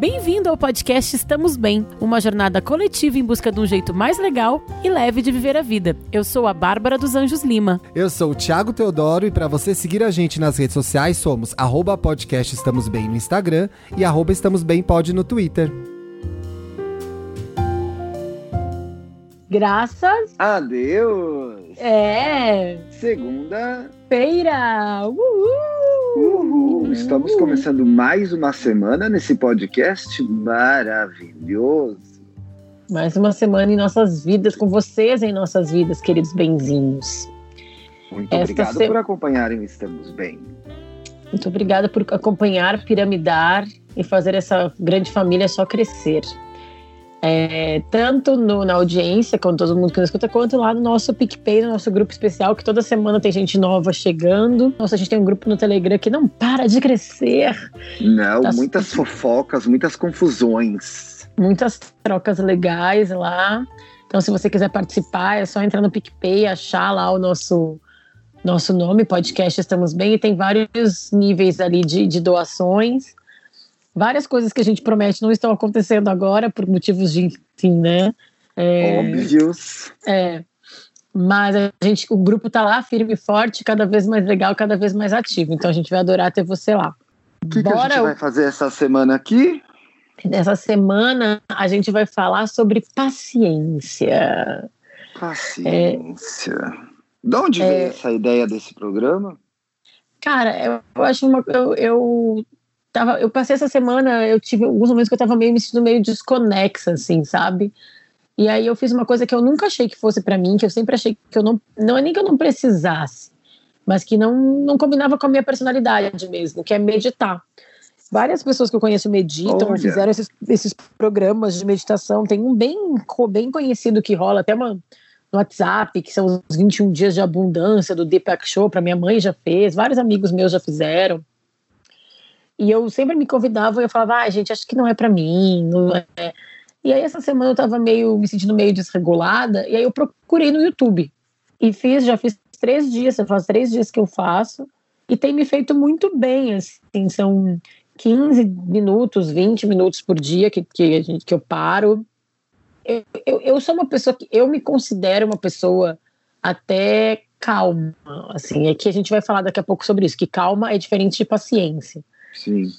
Bem-vindo ao podcast Estamos Bem, uma jornada coletiva em busca de um jeito mais legal e leve de viver a vida. Eu sou a Bárbara dos Anjos Lima. Eu sou o Thiago Teodoro e para você seguir a gente nas redes sociais somos arroba podcast Estamos Bem no Instagram e arroba Estamos Bem Pod no Twitter. Graças a Deus! É! Segunda-feira! Uhul! Uhul! Estamos começando mais uma semana nesse podcast maravilhoso. Mais uma semana em nossas vidas, com vocês em nossas vidas, queridos benzinhos. Muito Esta obrigado se... por acompanharem Estamos Bem. Muito obrigada por acompanhar, piramidar e fazer essa grande família só crescer. É, tanto no, na audiência, com todo mundo que nos escuta, quanto lá no nosso PicPay, no nosso grupo especial, que toda semana tem gente nova chegando. Nossa, a gente tem um grupo no Telegram que não para de crescer. Não, tá muitas fofocas, muitas confusões. Muitas trocas legais lá. Então, se você quiser participar, é só entrar no PicPay, achar lá o nosso nosso nome, podcast Estamos Bem, e tem vários níveis ali de, de doações várias coisas que a gente promete não estão acontecendo agora por motivos de, enfim, né? É, Óbvios. É. Mas a gente, o grupo tá lá firme e forte, cada vez mais legal, cada vez mais ativo. Então a gente vai adorar ter você lá. O que, que a gente vai fazer essa semana aqui? Nessa semana a gente vai falar sobre paciência. Paciência. É, de onde veio é, essa ideia desse programa? Cara, eu acho uma. Eu, eu tava, eu passei essa semana, eu tive alguns momentos que eu tava meio me sentindo meio desconexa, assim, sabe? E aí eu fiz uma coisa que eu nunca achei que fosse para mim, que eu sempre achei que eu não, não é nem que eu não precisasse, mas que não, não combinava com a minha personalidade mesmo, que é meditar. Várias pessoas que eu conheço meditam, Olha. fizeram esses, esses programas de meditação. Tem um bem, bem conhecido que rola, até uma, no WhatsApp, que são os 21 dias de abundância do Deepak Chopra. Minha mãe já fez, vários amigos meus já fizeram. E eu sempre me convidava e eu falava, ah, gente, acho que não é para mim, não é. E aí essa semana eu tava meio, me sentindo meio desregulada, e aí eu procurei no YouTube. E fiz, já fiz três dias, faz três dias que eu faço, e tem me feito muito bem, assim, são 15 minutos, 20 minutos por dia que, que, gente, que eu paro. Eu, eu, eu sou uma pessoa que, eu me considero uma pessoa até calma, assim, é que a gente vai falar daqui a pouco sobre isso, que calma é diferente de paciência. Sim.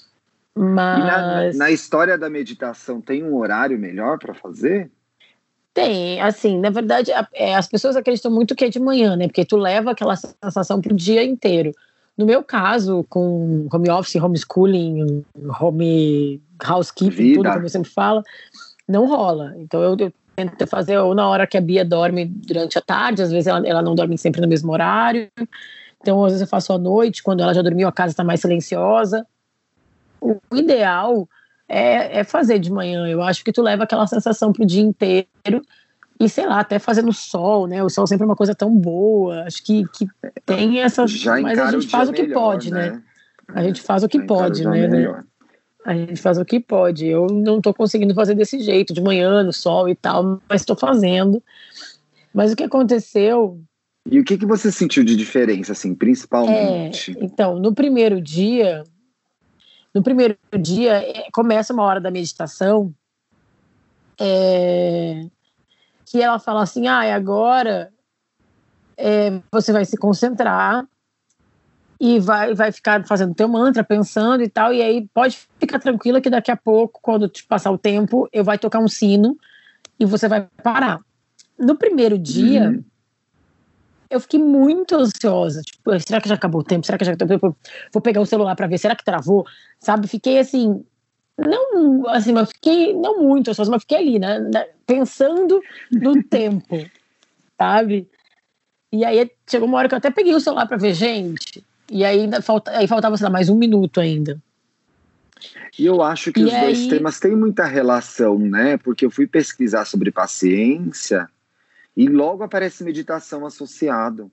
Mas. Na, na, história da meditação, tem um horário melhor para fazer? Tem, assim, na verdade, a, é, as pessoas acreditam muito que é de manhã, né? Porque tu leva aquela sensação pro dia inteiro. No meu caso, com home office, homeschooling, home housekeeping, Vida. tudo como eu sempre falo, não rola. Então eu, eu, tento fazer ou na hora que a Bia dorme durante a tarde, às vezes ela, ela não dorme sempre no mesmo horário. Então, às vezes eu faço à noite, quando ela já dormiu, a casa está mais silenciosa o ideal é, é, fazer de manhã. Eu acho que tu leva aquela sensação pro dia inteiro e sei lá, até fazendo sol, né? O sol sempre é uma coisa tão boa. Acho que, que tem essa. Já mas a gente faz o que melhor, pode, né? né? A gente faz o que Já pode, né, né? A gente faz o que pode. Eu não estou conseguindo fazer desse jeito, de manhã, no sol e tal, mas estou fazendo. Mas o que aconteceu. E o que, que você sentiu de diferença, assim, principalmente? É, então, no primeiro dia, no primeiro dia, é, começa uma hora da meditação, é, que ela fala assim: ah, agora é, você vai se concentrar e vai, vai ficar fazendo teu mantra, pensando e tal, e aí pode ficar tranquila que daqui a pouco, quando te passar o tempo, eu vai tocar um sino e você vai parar. No primeiro dia, uhum eu fiquei muito ansiosa. Tipo, será que já acabou o tempo? Será que já acabou? Vou pegar o celular para ver. Será que travou? Sabe? Fiquei assim, não assim, mas fiquei não muito ansiosa, mas fiquei ali, né, né pensando no tempo, sabe? E aí chegou uma hora que eu até peguei o celular para ver gente. E aí ainda falta, aí faltava sei lá, mais um minuto ainda. E eu acho que e os aí... dois temas têm muita relação, né? Porque eu fui pesquisar sobre paciência e logo aparece meditação associado.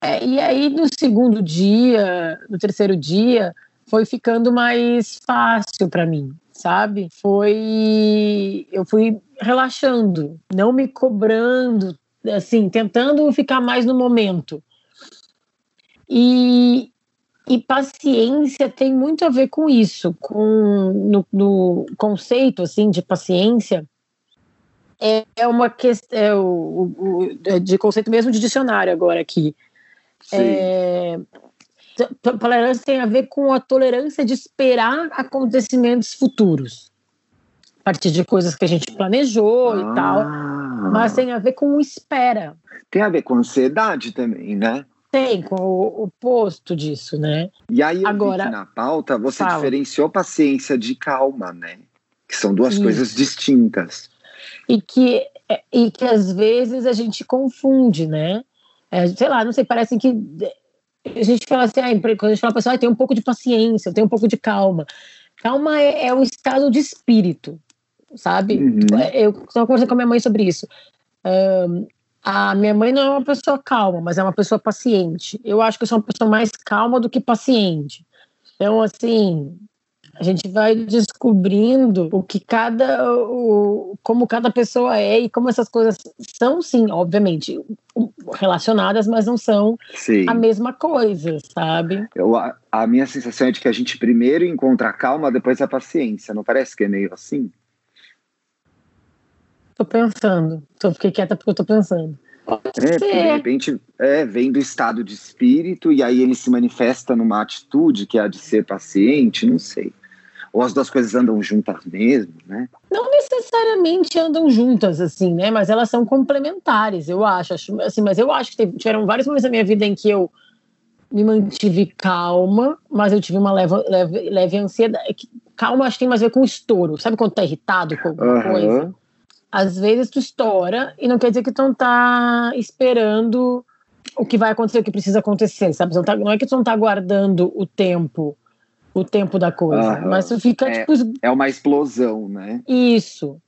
É, e aí, no segundo dia, no terceiro dia, foi ficando mais fácil para mim, sabe? Foi. Eu fui relaxando, não me cobrando, assim, tentando ficar mais no momento. E, E paciência tem muito a ver com isso, com no, no conceito assim de paciência é, uma questão é o, o, é de conceito mesmo de dicionário agora aqui. É, tolerância tem a ver com a tolerância de esperar acontecimentos futuros a partir de coisas que a gente planejou ah. e tal, mas tem a ver com espera. Tem a ver com ansiedade também, né? Tem, com o oposto disso, né? E aí, Agora, na pauta, você fala. diferenciou paciência de calma, né? Que são duas Isso. coisas distintas. E que, e que às vezes a gente confunde, né? É, sei lá, não sei, parece que a gente fala assim, ah, quando a gente fala para pessoa, ah, tem um pouco de paciência, tem um pouco de calma. Calma é, é um estado de espírito, sabe? Uhum. Eu estava conversando com a minha mãe sobre isso. Um, a minha mãe não é uma pessoa calma, mas é uma pessoa paciente. Eu acho que eu sou uma pessoa mais calma do que paciente. Então, assim, a gente vai descobrindo o que cada o, como cada pessoa é e como essas coisas são sim obviamente relacionadas mas não são sim. a mesma coisa sabe? Eu, a, a, minha sensação é de que a gente primeiro encontra a calma depois a paciência. Não parece que é meio assim? Tô pensando. Tô fiquei quieta porque eu tô pensando. É, de repente é, vem do estado de espírito e aí ele se manifesta numa atitude que é a de ser paciente, não sei ou as duas coisas andam juntas mesmo, né? Não necessariamente andam juntas, assim, né? Mas elas são complementares, eu acho. assim, mas eu acho que tiveram vários momentos da minha vida em que eu me mantive calma, mas eu tive uma leve, leve, leve ansiedade. É calma acho que tem mais a ver com estouro. Sabe quando tá irritado com alguma uhum. coisa? Às vezes tu estoura e não quer dizer que tu não tá esperando o que vai acontecer, o que precisa acontecer, sabe? Não, tá, não é que tu não tá aguardando o tempo o tempo da coisa. Mas tu fica, é, tipo. É uma explosão, né? Isso.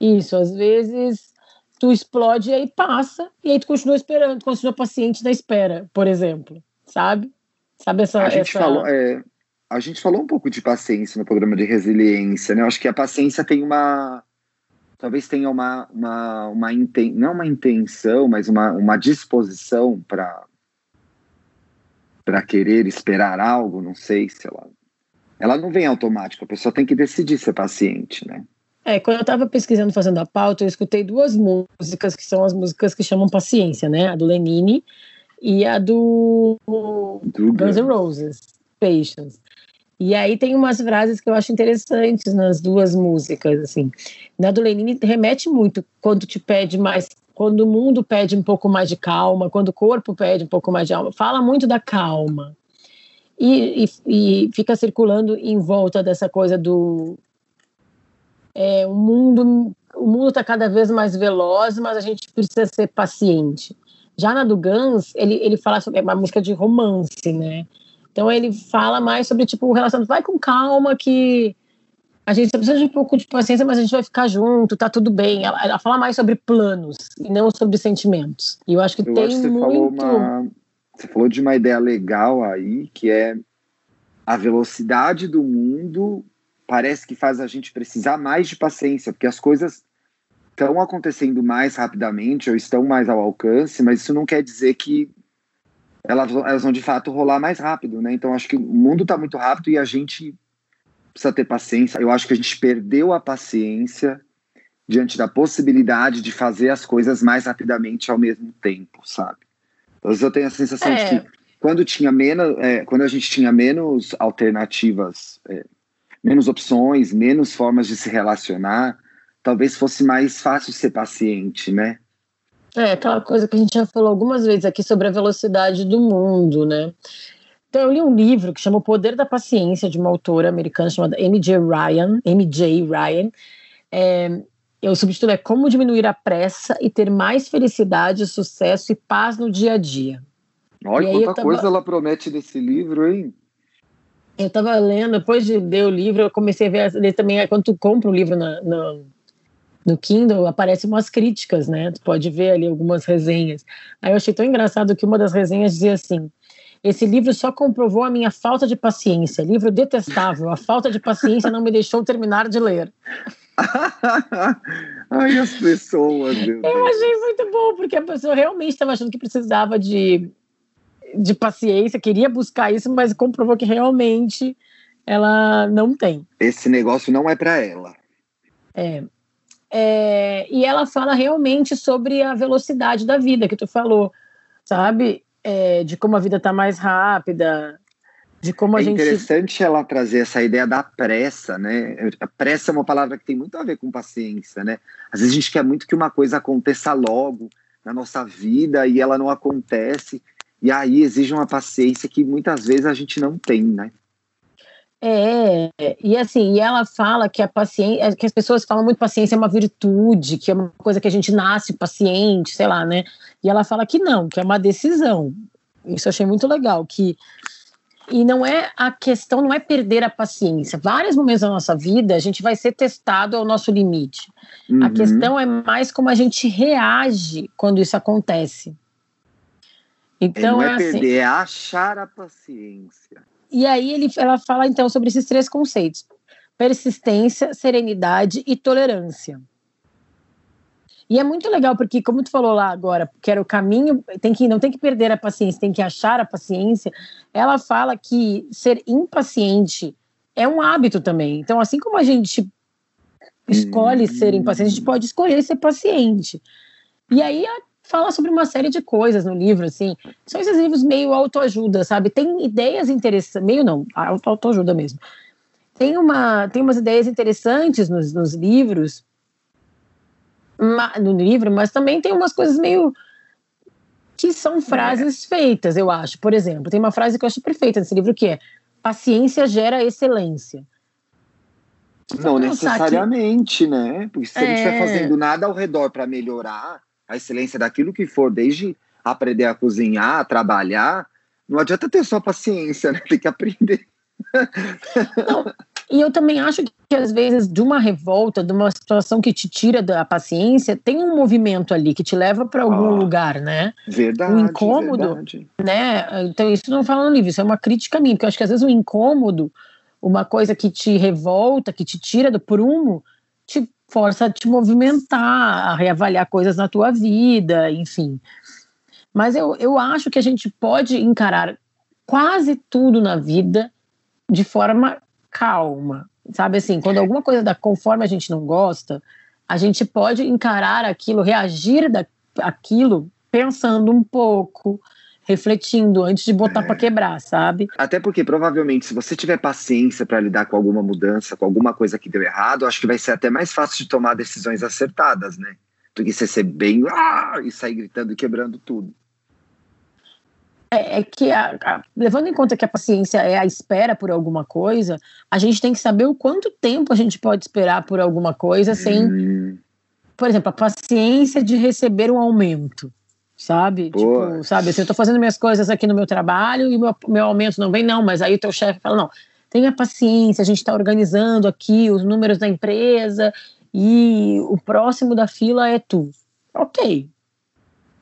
Isso. Às vezes tu explode e aí passa, e aí tu continua esperando, continua paciente na espera, por exemplo. Sabe? Sabe essa. A gente, essa... Falou, é, a gente falou um pouco de paciência no programa de resiliência, né? Eu acho que a paciência tem uma. Talvez tenha uma, uma, uma inten, não uma intenção, mas uma, uma disposição para para querer esperar algo, não sei, sei lá, ela não vem automática, a pessoa tem que decidir ser paciente, né? É, quando eu estava pesquisando, fazendo a pauta, eu escutei duas músicas que são as músicas que chamam paciência, né? A do Lenine e a do, do Guns N' Roses, Patience. E aí tem umas frases que eu acho interessantes nas duas músicas, assim. Na do Lenine remete muito quando te pede mais, quando o mundo pede um pouco mais de calma, quando o corpo pede um pouco mais de alma. Fala muito da calma e, e, e fica circulando em volta dessa coisa do é, o mundo o mundo está cada vez mais veloz, mas a gente precisa ser paciente. Já na do Guns, ele, ele fala sobre é uma música de romance, né? Então ele fala mais sobre tipo o relacionamento, vai com calma que a gente precisa de um pouco de paciência, mas a gente vai ficar junto, tá tudo bem. Ela, ela fala mais sobre planos e não sobre sentimentos. E eu acho que eu tem acho que muito uma, você falou de uma ideia legal aí, que é a velocidade do mundo parece que faz a gente precisar mais de paciência, porque as coisas estão acontecendo mais rapidamente ou estão mais ao alcance, mas isso não quer dizer que elas, elas vão de fato rolar mais rápido, né? Então acho que o mundo está muito rápido e a gente precisa ter paciência. Eu acho que a gente perdeu a paciência diante da possibilidade de fazer as coisas mais rapidamente ao mesmo tempo, sabe? Vezes eu tenho a sensação é. de que quando tinha menos, é, quando a gente tinha menos alternativas, é, menos opções, menos formas de se relacionar, talvez fosse mais fácil ser paciente, né? É, aquela coisa que a gente já falou algumas vezes aqui sobre a velocidade do mundo, né? Então, eu li um livro que chama O Poder da Paciência, de uma autora americana chamada M.J. Ryan. M.J. Ryan. É, o subtítulo é Como Diminuir a Pressa e Ter Mais Felicidade, Sucesso e Paz no Dia a Dia. Olha quanta tava... coisa ela promete nesse livro, hein? Eu estava lendo, depois de ler o livro, eu comecei a ver, ler também, quando tu compra o livro na, na, no Kindle, aparecem umas críticas, né? Tu pode ver ali algumas resenhas. Aí eu achei tão engraçado que uma das resenhas dizia assim, esse livro só comprovou a minha falta de paciência. Livro detestável. A falta de paciência não me deixou terminar de ler. Ai, as pessoas. Eu achei muito bom, porque a pessoa realmente estava achando que precisava de, de paciência, queria buscar isso, mas comprovou que realmente ela não tem. Esse negócio não é para ela. É. é. E ela fala realmente sobre a velocidade da vida que tu falou, sabe? É, de como a vida tá mais rápida, de como a é gente. É interessante ela trazer essa ideia da pressa, né? A pressa é uma palavra que tem muito a ver com paciência, né? Às vezes a gente quer muito que uma coisa aconteça logo na nossa vida e ela não acontece, e aí exige uma paciência que muitas vezes a gente não tem, né? É, e assim, e ela fala que a paciência, que as pessoas falam muito paciência é uma virtude, que é uma coisa que a gente nasce paciente, sei lá, né? E ela fala que não, que é uma decisão. Isso eu achei muito legal, que e não é a questão, não é perder a paciência. Vários momentos da nossa vida a gente vai ser testado ao nosso limite. Uhum. A questão é mais como a gente reage quando isso acontece. Então não é, é assim, perder, é achar a paciência. E aí ele, ela fala então sobre esses três conceitos: persistência, serenidade e tolerância. E é muito legal porque, como tu falou lá agora, que era o caminho, tem que não tem que perder a paciência, tem que achar a paciência. Ela fala que ser impaciente é um hábito também. Então, assim como a gente escolhe ser impaciente, a gente pode escolher ser paciente. E aí fala sobre uma série de coisas no livro, assim. São esses livros meio autoajuda, sabe? Tem ideias interessantes, meio não, auto autoajuda mesmo. Tem, uma, tem umas ideias interessantes nos, nos livros, no livro, mas também tem umas coisas meio que são frases é. feitas, eu acho. Por exemplo, tem uma frase que eu acho perfeita nesse livro que é: paciência gera excelência. Não necessariamente, que... né? Porque se é... a gente estiver fazendo nada ao redor para melhorar, a excelência daquilo que for, desde aprender a cozinhar, a trabalhar, não adianta ter só paciência, né? Tem que aprender. Não, e eu também acho que às vezes de uma revolta, de uma situação que te tira da paciência, tem um movimento ali que te leva para algum ah, lugar, né? Verdade. O incômodo, verdade. né? Então isso não fala no livro, isso é uma crítica minha, porque eu acho que às vezes o incômodo, uma coisa que te revolta, que te tira do prumo, te força a te movimentar, a reavaliar coisas na tua vida, enfim. Mas eu, eu acho que a gente pode encarar quase tudo na vida de forma calma. Sabe assim, quando alguma coisa dá conforme a gente não gosta, a gente pode encarar aquilo, reagir daquilo pensando um pouco, refletindo antes de botar é. para quebrar, sabe? Até porque provavelmente se você tiver paciência para lidar com alguma mudança, com alguma coisa que deu errado, acho que vai ser até mais fácil de tomar decisões acertadas, né? Do que você ser bem ah! e sair gritando e quebrando tudo. É, é que, a, a, levando em conta que a paciência é a espera por alguma coisa, a gente tem que saber o quanto tempo a gente pode esperar por alguma coisa sem, hum. por exemplo, a paciência de receber um aumento sabe? Tipo, sabe, assim, eu tô fazendo minhas coisas aqui no meu trabalho e meu, meu aumento não vem, não, mas aí o teu chefe fala, não, tenha paciência, a gente está organizando aqui os números da empresa e o próximo da fila é tu. Ok.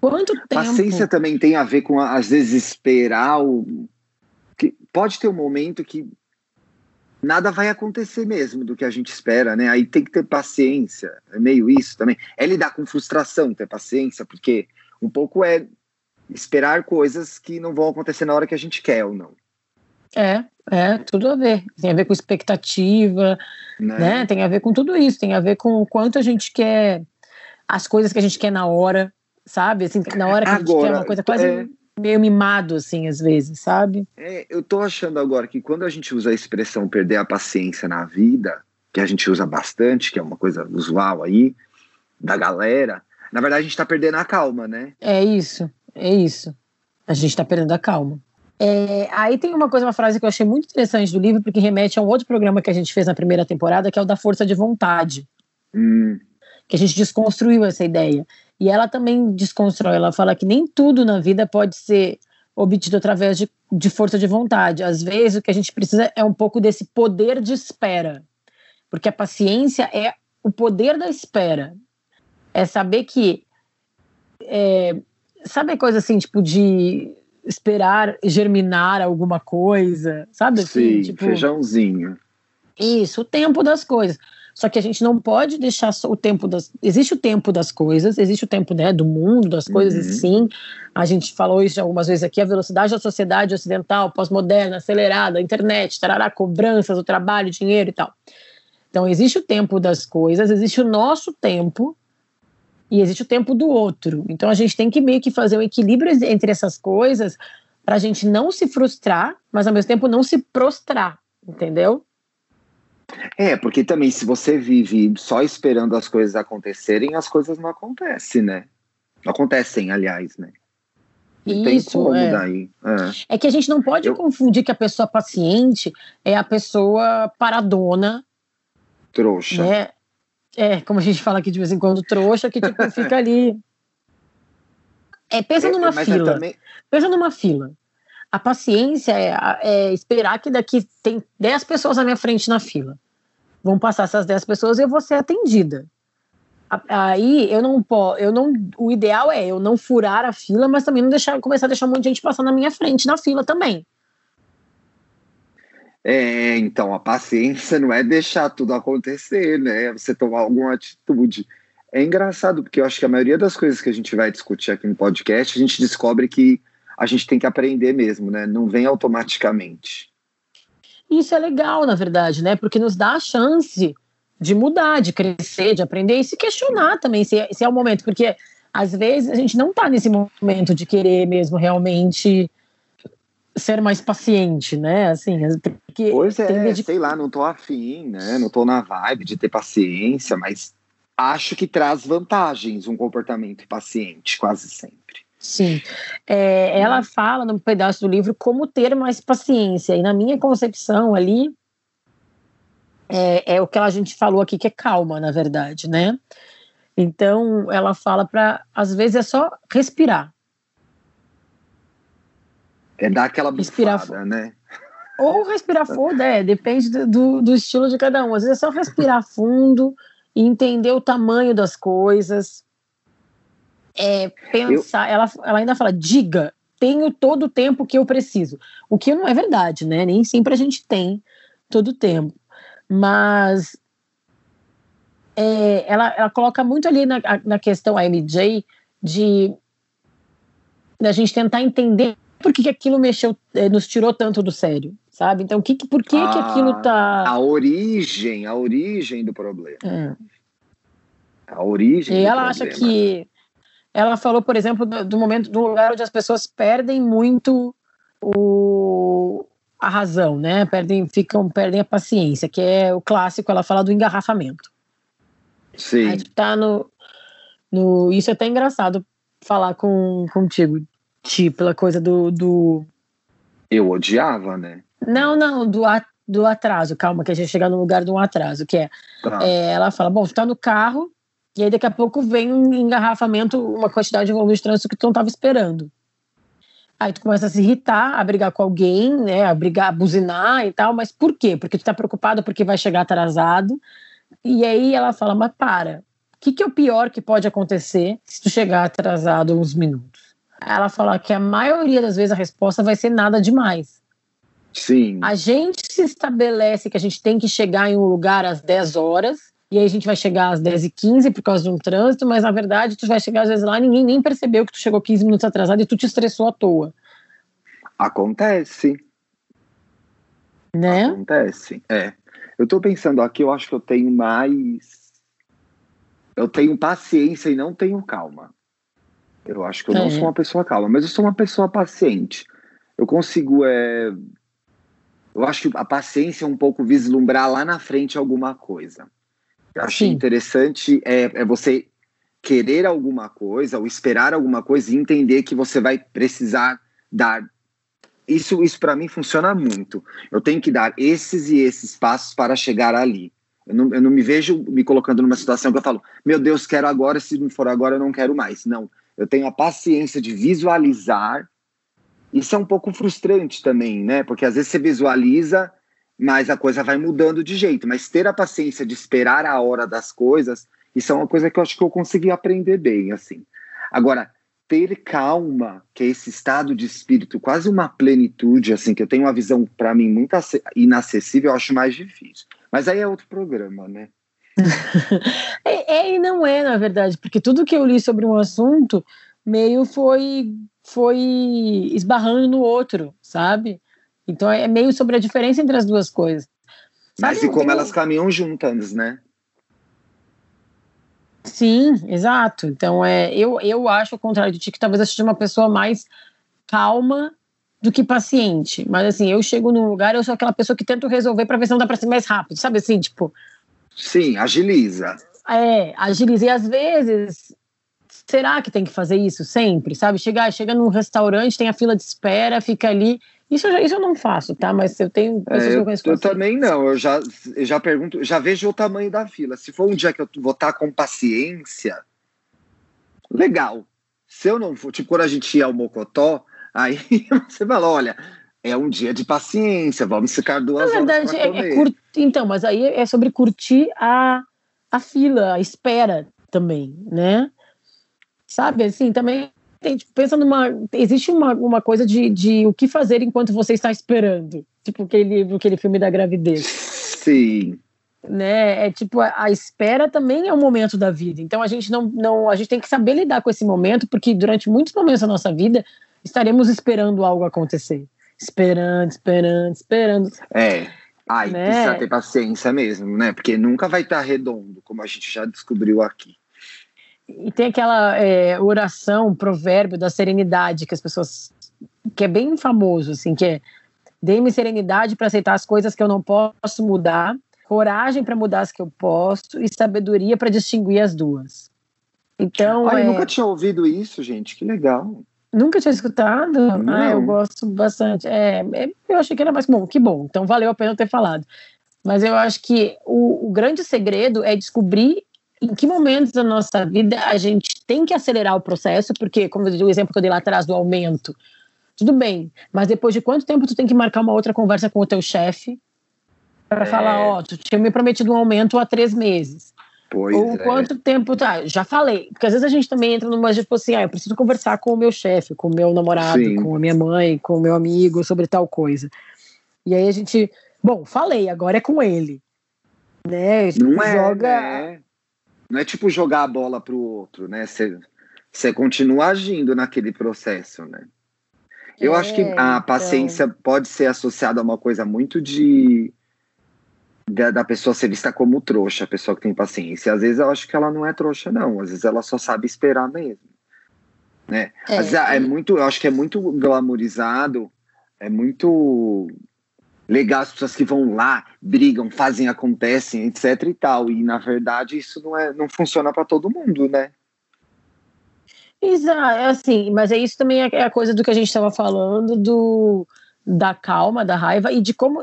Quanto tempo? Paciência também tem a ver com, às vezes, esperar o... Que pode ter um momento que nada vai acontecer mesmo do que a gente espera, né? Aí tem que ter paciência, é meio isso também. É lidar com frustração, ter paciência, porque um pouco é esperar coisas que não vão acontecer na hora que a gente quer ou não. É, é, tudo a ver. Tem a ver com expectativa, né? né? Tem a ver com tudo isso, tem a ver com o quanto a gente quer as coisas que a gente quer na hora, sabe? Assim, na hora que agora, a gente quer uma coisa quase é, meio mimado, assim, às vezes, sabe? É, eu tô achando agora que quando a gente usa a expressão perder a paciência na vida, que a gente usa bastante, que é uma coisa usual aí, da galera, na verdade, a gente está perdendo a calma, né? É isso, é isso. A gente está perdendo a calma. É, aí tem uma coisa, uma frase que eu achei muito interessante do livro, porque remete a um outro programa que a gente fez na primeira temporada, que é o da força de vontade. Hum. Que a gente desconstruiu essa ideia. E ela também desconstrói, ela fala que nem tudo na vida pode ser obtido através de, de força de vontade. Às vezes o que a gente precisa é um pouco desse poder de espera. Porque a paciência é o poder da espera é saber que é, sabe coisa assim, tipo, de esperar germinar alguma coisa, sabe? Assim, Sim, tipo, feijãozinho. Isso, o tempo das coisas. Só que a gente não pode deixar o tempo das. Existe o tempo das coisas, existe o tempo né, do mundo, das coisas, uhum. sim. A gente falou isso algumas vezes aqui: a velocidade da sociedade ocidental, pós-moderna, acelerada, internet, tarará, cobranças, o trabalho, dinheiro e tal. Então, existe o tempo das coisas, existe o nosso tempo e existe o tempo do outro. Então, a gente tem que meio que fazer um equilíbrio entre essas coisas para a gente não se frustrar, mas ao mesmo tempo não se prostrar, entendeu? É, porque também se você vive só esperando as coisas acontecerem, as coisas não acontecem, né? Não acontecem, aliás, né? Não Isso, é. Daí. É. é. que a gente não pode Eu... confundir que a pessoa paciente é a pessoa paradona. Trouxa. Né? É, como a gente fala aqui de vez em quando, trouxa, que tipo, fica ali. É, pensa é, numa é fila. Também... Pensa numa fila. A paciência é, é, esperar que daqui tem 10 pessoas à minha frente na fila. Vão passar essas 10 pessoas e eu vou ser atendida. Aí eu não posso, eu não, o ideal é eu não furar a fila, mas também não deixar começar a deixar um monte de gente passar na minha frente na fila também. É, então a paciência não é deixar tudo acontecer, né? Você tomar alguma atitude. É engraçado porque eu acho que a maioria das coisas que a gente vai discutir aqui no podcast, a gente descobre que a gente tem que aprender mesmo, né? Não vem automaticamente. Isso é legal, na verdade, né? Porque nos dá a chance de mudar, de crescer, de aprender e se questionar também se é, se é o momento, porque às vezes a gente não está nesse momento de querer mesmo realmente ser mais paciente, né? Assim, porque pois é, de... sei lá, não tô afim, né? Não tô na vibe de ter paciência, mas acho que traz vantagens um comportamento paciente, quase sempre. Sim. É, ela fala no pedaço do livro como ter mais paciência. E na minha concepção ali, é, é o que a gente falou aqui, que é calma, na verdade, né? Então, ela fala para, às vezes, é só respirar. É dar aquela bufada, respirar, né? Ou respirar fundo, é, depende do, do estilo de cada um. Às vezes é só respirar fundo e entender o tamanho das coisas é, pensar, eu... ela, ela ainda fala, diga, tenho todo o tempo que eu preciso. O que não é verdade, né? Nem sempre a gente tem todo o tempo. Mas é, ela, ela coloca muito ali na, na questão, a MJ, de da gente tentar entender por que, que aquilo mexeu, é, nos tirou tanto do sério, sabe? Então, que, por que, ah, que aquilo tá. A origem, a origem do problema. É. A origem. E ela problema. acha que ela falou, por exemplo, do, do, momento do lugar onde as pessoas perdem muito o, a razão, né? Perdem, ficam, perdem a paciência, que é o clássico. Ela fala do engarrafamento. Sim. Aí tá no, no, isso é até engraçado falar com contigo, tipo, pela coisa do, do. Eu odiava, né? Não, não, do, do atraso. Calma, que a gente chega no lugar de um atraso, que é, tá. é ela fala, bom, tá no carro e aí daqui a pouco vem um engarrafamento, uma quantidade de volume de trânsito que tu não estava esperando. Aí tu começa a se irritar, a brigar com alguém, né, a brigar, a buzinar e tal, mas por quê? Porque tu tá preocupado porque vai chegar atrasado. E aí ela fala, mas para, o que, que é o pior que pode acontecer se tu chegar atrasado uns minutos? Ela fala que a maioria das vezes a resposta vai ser nada demais. Sim. A gente se estabelece que a gente tem que chegar em um lugar às 10 horas, e aí a gente vai chegar às 10h15 por causa de um trânsito, mas na verdade tu vai chegar às vezes lá e ninguém nem percebeu que tu chegou 15 minutos atrasado e tu te estressou à toa. Acontece. Né? Acontece, é. Eu tô pensando aqui, eu acho que eu tenho mais. Eu tenho paciência e não tenho calma. Eu acho que eu é. não sou uma pessoa calma, mas eu sou uma pessoa paciente. Eu consigo. É... Eu acho que a paciência é um pouco vislumbrar lá na frente alguma coisa. Eu achei Sim. interessante é, é você querer alguma coisa ou esperar alguma coisa e entender que você vai precisar dar. Isso, isso para mim funciona muito. Eu tenho que dar esses e esses passos para chegar ali. Eu não, eu não me vejo me colocando numa situação que eu falo, meu Deus, quero agora, se não for agora, eu não quero mais. Não. Eu tenho a paciência de visualizar. Isso é um pouco frustrante também, né? Porque às vezes você visualiza mas a coisa vai mudando de jeito. Mas ter a paciência de esperar a hora das coisas, isso é uma coisa que eu acho que eu consegui aprender bem, assim. Agora, ter calma, que é esse estado de espírito, quase uma plenitude, assim, que eu tenho uma visão, para mim, muito inacessível, eu acho mais difícil. Mas aí é outro programa, né? é, é, e não é, na verdade, porque tudo que eu li sobre um assunto meio foi foi esbarrando no outro, sabe? Então é meio sobre a diferença entre as duas coisas. Sabe? Mas e como eu... elas caminham juntas, né? Sim, exato. Então é, eu, eu acho ao contrário de ti que talvez eu seja uma pessoa mais calma do que paciente. Mas assim, eu chego num lugar, eu sou aquela pessoa que tento resolver para ver se não dá para ser mais rápido, sabe assim, tipo. Sim, agiliza. É, agiliza. E às vezes, será que tem que fazer isso sempre, sabe? Chegar, chega num restaurante, tem a fila de espera, fica ali. Isso eu, já, isso eu não faço, tá? Mas eu tenho é, eu, eu também não. Eu já, eu já pergunto, já vejo o tamanho da fila. Se for um dia que eu vou estar com paciência, legal. Se eu não for, tipo, quando a gente ia ao Mocotó, aí você fala, olha, é um dia de paciência, vamos ficar duas Na verdade, horas é, é então, mas aí é sobre curtir a, a fila, a espera também, né? Sabe, assim, também tem, tipo, pensa numa. Existe uma, uma coisa de, de o que fazer enquanto você está esperando. Tipo aquele, aquele filme da gravidez. Sim. Né? É tipo, a, a, espera também é um momento da vida. Então a gente não, não. A gente tem que saber lidar com esse momento, porque durante muitos momentos da nossa vida estaremos esperando algo acontecer. Esperando, esperando, esperando. É. Ai, né? precisa ter paciência mesmo, né? Porque nunca vai estar redondo, como a gente já descobriu aqui. E tem aquela é, oração, provérbio da serenidade que as pessoas. que é bem famoso, assim, que é dê-me serenidade para aceitar as coisas que eu não posso mudar, coragem para mudar as que eu posso e sabedoria para distinguir as duas. Então. Olha, é... eu nunca tinha ouvido isso, gente, que legal. Nunca tinha escutado? Não. Ah, eu gosto bastante. É, é, eu achei que era mais bom, que bom. Então valeu a pena ter falado. Mas eu acho que o, o grande segredo é descobrir em que momentos da nossa vida a gente tem que acelerar o processo, porque, como o exemplo que eu dei lá atrás do aumento, tudo bem, mas depois de quanto tempo tu tem que marcar uma outra conversa com o teu chefe para é. falar, ó, oh, tu tinha me prometido um aumento há três meses. Pois Ou é. quanto tempo, tá, já falei, porque às vezes a gente também entra numa, tipo assim, ah, eu preciso conversar com o meu chefe, com o meu namorado, Sim. com a minha mãe, com o meu amigo sobre tal coisa. E aí a gente, bom, falei, agora é com ele. Né? Não é, joga... É, não é tipo jogar a bola para o outro, né? Você continua agindo naquele processo, né? Eu é, acho que a então. paciência então... pode ser associada a uma coisa muito de da, da, pessoa ser vista como trouxa, a pessoa que tem paciência. Às vezes eu acho que ela não é trouxa, não. Às vezes ela só sabe esperar mesmo. Né? É, Às vezes é muito, eu acho que é muito glamorizado, é muito legal as pessoas que vão lá, brigam, fazem, acontecem, etc e tal. E na verdade isso não é, não funciona para todo mundo, né? Exato, é assim, mas é isso também é, é a coisa do que a gente estava falando do da calma, da raiva e de como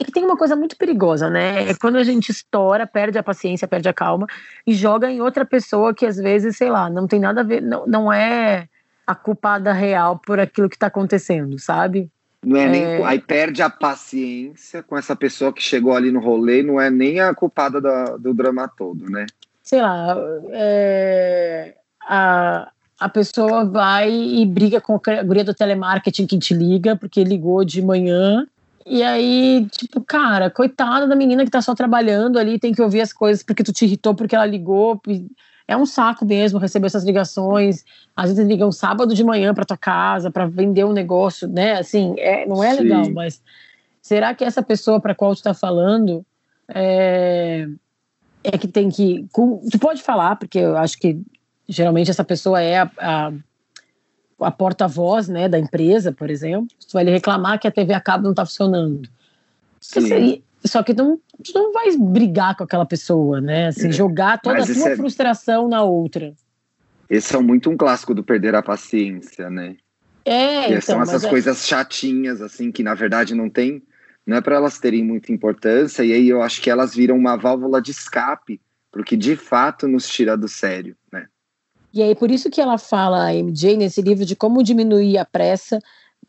e que tem uma coisa muito perigosa, né? É quando a gente estoura, perde a paciência, perde a calma e joga em outra pessoa que às vezes, sei lá, não tem nada a ver, não, não é a culpada real por aquilo que está acontecendo, sabe? Não é, é, nem. Aí perde a paciência com essa pessoa que chegou ali no rolê, não é nem a culpada da, do drama todo, né? Sei lá, é, a, a pessoa vai e briga com a guria do telemarketing que te liga, porque ligou de manhã. E aí, tipo, cara, coitada da menina que tá só trabalhando ali, tem que ouvir as coisas porque tu te irritou porque ela ligou é um saco mesmo receber essas ligações. Às vezes ligam sábado de manhã para tua casa para vender um negócio, né? Assim, é, não é legal, Sim. mas será que essa pessoa para qual tu está falando é, é que tem que. Tu pode falar, porque eu acho que geralmente essa pessoa é a, a, a porta-voz né, da empresa, por exemplo. Tu vai lhe reclamar que a TV a cabo não está funcionando. Sim. Só que não, tu não vai brigar com aquela pessoa, né? Assim, é. jogar toda Mas a tua é... frustração na outra. Esse é muito um clássico do perder a paciência, né? É, então, são essas é coisas é... chatinhas, assim, que na verdade não tem, não é para elas terem muita importância, e aí eu acho que elas viram uma válvula de escape porque de fato nos tira do sério, né? E aí, por isso que ela fala, a MJ, nesse livro, de como diminuir a pressa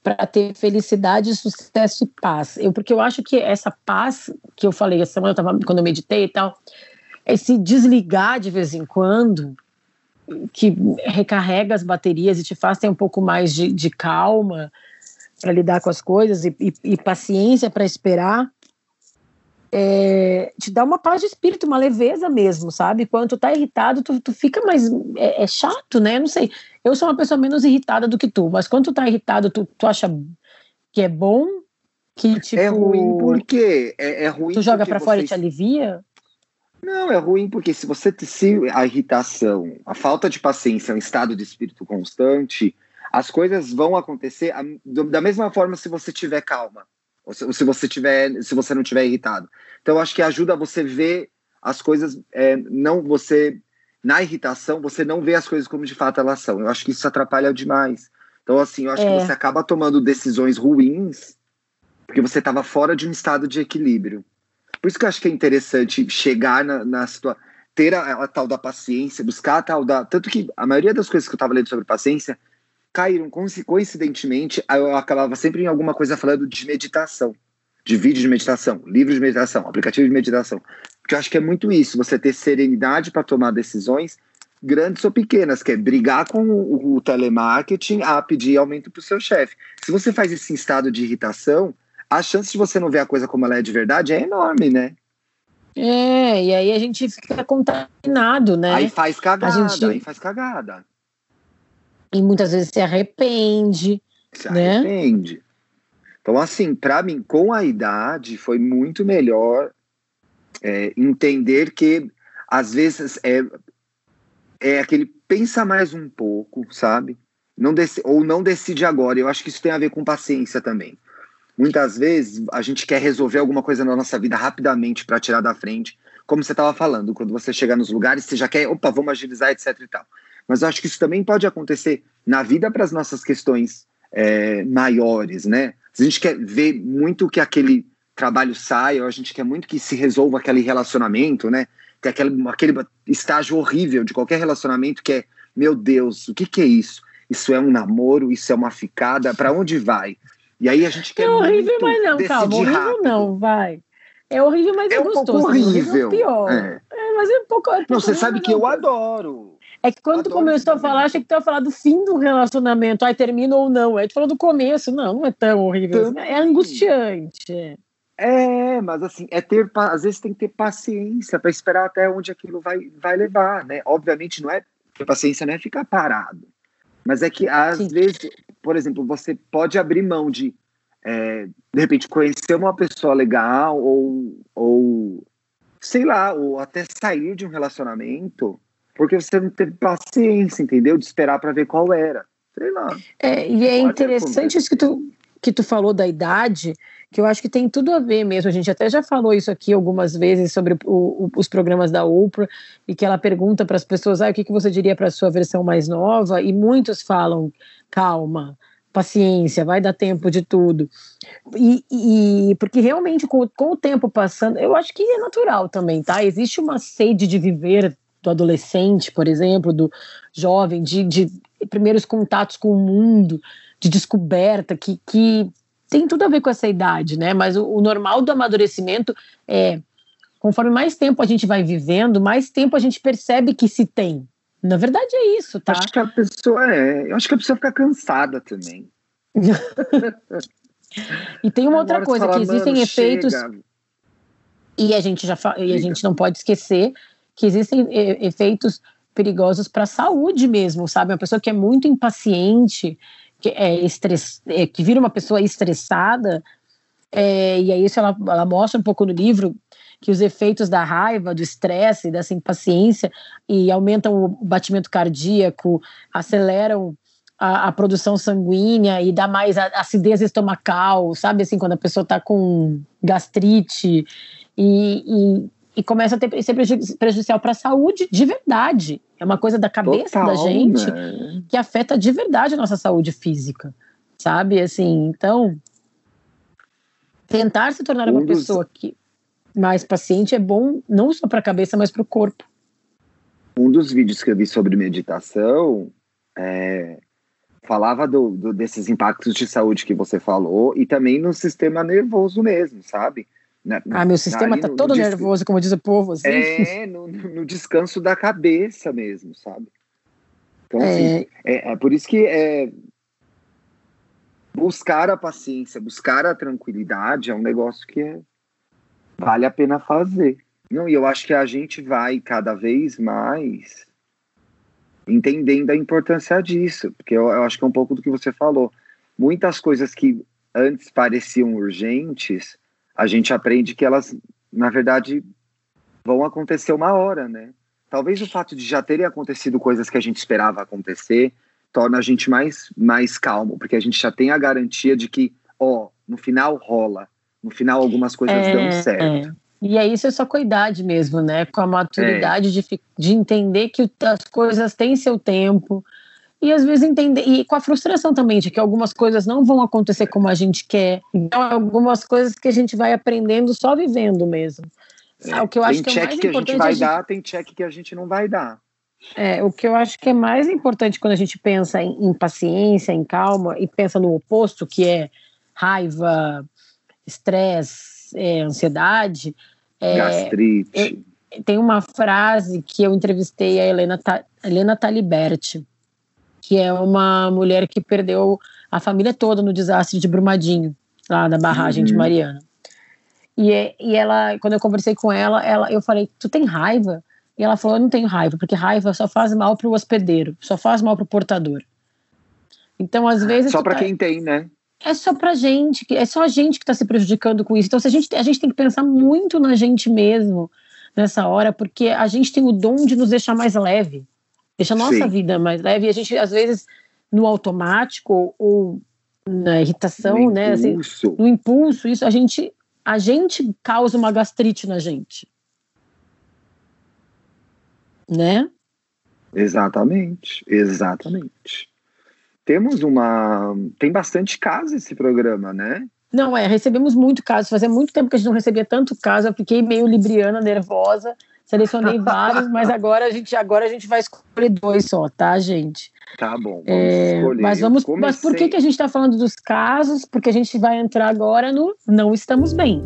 para ter felicidade, sucesso e paz. Eu, porque eu acho que essa paz que eu falei essa semana, eu tava, quando eu meditei e tal, é se desligar de vez em quando, que recarrega as baterias e te faz ter um pouco mais de, de calma para lidar com as coisas e, e, e paciência para esperar. É, te dá uma paz de espírito, uma leveza mesmo, sabe? Quando tu tá irritado, tu, tu fica mais. É, é, chato, né? Não sei. Eu sou uma pessoa menos irritada do que tu, mas quando tu tá irritado, tu, tu acha que é bom? Que, tipo, é ruim porque é, é ruim. Tu joga para fora e te alivia? Não, é ruim porque se você se a irritação, a falta de paciência, é um estado de espírito constante, as coisas vão acontecer da mesma forma se você tiver calma, se, ou se você tiver, se você não tiver irritado. Então acho que ajuda você ver as coisas, é, não você na irritação você não vê as coisas como de fato elas são. Eu acho que isso atrapalha demais. Então assim, eu acho é. que você acaba tomando decisões ruins porque você estava fora de um estado de equilíbrio. Por isso que eu acho que é interessante chegar na, na situação, ter a, a, tal da paciência, buscar a tal da. Tanto que a maioria das coisas que eu estava lendo sobre paciência caíram coincidentemente, eu acabava sempre em alguma coisa falando de meditação, de vídeo de meditação, livro de meditação, aplicativo de meditação. Porque eu acho que é muito isso, você ter serenidade para tomar decisões grandes ou pequenas, que é brigar com o, o telemarketing a pedir aumento para o seu chefe. Se você faz isso em estado de irritação, a chance de você não ver a coisa como ela é de verdade é enorme, né? É, e aí a gente fica contaminado, né? Aí faz cagada, gente... aí faz cagada. E muitas vezes se arrepende. Se né? arrepende. Então, assim, para mim, com a idade, foi muito melhor é, entender que, às vezes, é, é aquele pensa mais um pouco, sabe? Não dec ou não decide agora. Eu acho que isso tem a ver com paciência também. Muitas vezes a gente quer resolver alguma coisa na nossa vida rapidamente para tirar da frente, como você estava falando, quando você chega nos lugares, você já quer, opa, vamos agilizar, etc e tal. Mas eu acho que isso também pode acontecer na vida para as nossas questões é, maiores, né? A gente quer ver muito que aquele trabalho saia, ou a gente quer muito que se resolva aquele relacionamento, né? Tem aquele, aquele estágio horrível de qualquer relacionamento que é, meu Deus, o que, que é isso? Isso é um namoro? Isso é uma ficada? Para onde vai? E aí a gente quer. É horrível, mas não, calma. Horrível rápido. não, vai. É horrível, mas é, é um gostoso. Pouco horrível. É pior. É. é. mas é um pouco. É não, você sabe que eu adoro. É que quando tu começou a falar, achei que tu ia falar do fim do relacionamento. Aí termina ou não. Aí tu falou do começo. Não, não é tão horrível. Também. É angustiante. É, mas assim, é ter, às vezes tem que ter paciência para esperar até onde aquilo vai, vai levar, né? Obviamente não é, ter paciência não é ficar parado, mas é que às Sim. vezes por exemplo, você pode abrir mão de, é, de repente, conhecer uma pessoa legal ou, ou, sei lá, ou até sair de um relacionamento porque você não teve paciência, entendeu? De esperar para ver qual era. Sei lá. É, e é interessante isso que tu, que tu falou da idade, que eu acho que tem tudo a ver mesmo. A gente até já falou isso aqui algumas vezes sobre o, o, os programas da Oprah, e que ela pergunta para as pessoas ah, o que, que você diria para a sua versão mais nova, e muitos falam calma, paciência, vai dar tempo de tudo. E, e porque realmente, com, com, o tempo passando, eu acho que é natural também, tá? Existe uma sede de viver do adolescente, por exemplo, do jovem, de, de primeiros contatos com o mundo, de descoberta, que, que tem tudo a ver com essa idade, né? Mas o, o normal do amadurecimento é conforme mais tempo a gente vai vivendo, mais tempo a gente percebe que se tem, na verdade é isso, tá? Acho que a pessoa é. Eu acho que a pessoa fica cansada também. e tem uma outra coisa, que existem efeitos. Chega. E a gente já e a gente não pode esquecer que existem efeitos perigosos para a saúde mesmo, sabe? Uma pessoa que é muito impaciente, que, é estress, é, que vira uma pessoa estressada, é, e aí isso ela, ela mostra um pouco no livro que os efeitos da raiva, do estresse, dessa impaciência e aumentam o batimento cardíaco, aceleram a, a, produção sanguínea e dá mais acidez estomacal, sabe assim, quando a pessoa está com gastrite e, e, e, começa a ter, ser prejudicial para a saúde de verdade. É uma coisa da cabeça Total, da gente né? que afeta de verdade a nossa saúde física, sabe? Assim, então tentar se tornar um uma dos... pessoa que mais paciente é bom não só para a cabeça, mas para o corpo. Um dos vídeos que eu vi sobre meditação é, falava do, do, desses impactos de saúde que você falou e também no sistema nervoso mesmo, sabe? Na, ah, meu sistema tá no, todo no nervoso, como diz o povo. Assim. É, no, no, descanso da cabeça mesmo, sabe? Então, assim, é... é, é por isso que é, buscar a paciência, buscar a tranquilidade é um negócio que é vale a pena fazer. Não, e eu acho que a gente vai cada vez mais entendendo a importância disso, porque eu, eu acho que é um pouco do que você falou. Muitas coisas que antes pareciam urgentes, a gente aprende que elas, na verdade, vão acontecer uma hora, né? Talvez o fato de já terem acontecido coisas que a gente esperava acontecer torna a gente mais, mais calmo, porque a gente já tem a garantia de que, ó, no final rola, no final algumas coisas é, dão certo. É. E é isso é só com a idade mesmo, né? Com a maturidade é. de, de entender que as coisas têm seu tempo. E às vezes entender, e com a frustração também de que algumas coisas não vão acontecer como a gente quer. Então, algumas coisas que a gente vai aprendendo só vivendo mesmo. É. O que eu acho tem que é check que a gente vai a gente... dar, tem check que a gente não vai dar. É, o que eu acho que é mais importante quando a gente pensa em, em paciência, em calma, e pensa no oposto, que é raiva, estresse, é, ansiedade. É, Gastrite. Eu, tem uma frase que eu entrevistei a Helena, Helena Taliberti, que é uma mulher que perdeu a família toda no desastre de Brumadinho, lá na barragem uhum. de Mariana. E, é, e ela, quando eu conversei com ela, ela, eu falei, tu tem raiva? E ela falou, eu não tenho raiva, porque raiva só faz mal para o hospedeiro, só faz mal para o portador. Então, às vezes... Só para tá... quem tem, né? é só pra gente, é só a gente que está se prejudicando com isso. Então, se a, gente, a gente tem que pensar muito na gente mesmo nessa hora, porque a gente tem o dom de nos deixar mais leve, deixa a nossa Sim. vida mais leve. E a gente, às vezes, no automático ou na irritação, no né? Assim, no impulso, isso a gente, a gente causa uma gastrite na gente. Né? Exatamente, exatamente temos uma. Tem bastante caso esse programa, né? Não, é, recebemos muito caso. Fazia muito tempo que a gente não recebia tanto caso. Eu fiquei meio libriana, nervosa. Selecionei vários, mas agora a gente agora a gente vai escolher dois só, tá, gente? Tá bom, vamos é, escolher. Mas vamos, mas por que, que a gente está falando dos casos? Porque a gente vai entrar agora no não estamos bem.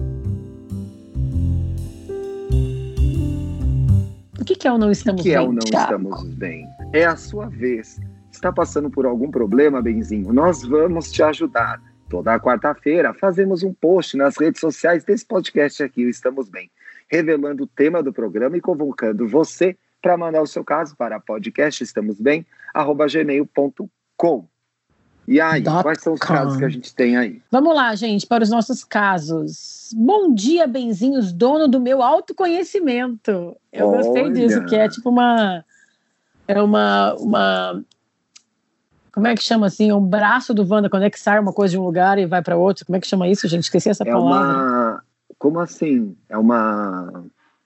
O que, que é o não estamos o que bem? é o não estamos bem? É a sua vez está passando por algum problema, Benzinho, nós vamos te ajudar. Toda quarta-feira fazemos um post nas redes sociais desse podcast aqui, o Estamos Bem, revelando o tema do programa e convocando você para mandar o seu caso para podcastestamosbem@gmail.com. E aí, Dot quais são os com. casos que a gente tem aí? Vamos lá, gente, para os nossos casos. Bom dia, benzinhos, dono do meu autoconhecimento. Eu Olha. gostei disso, que é tipo uma é uma, uma como é que chama assim? Um braço do Wanda, quando é que sai uma coisa de um lugar e vai para outro? Como é que chama isso, gente? Esqueci essa é palavra. Uma... Como assim? É uma.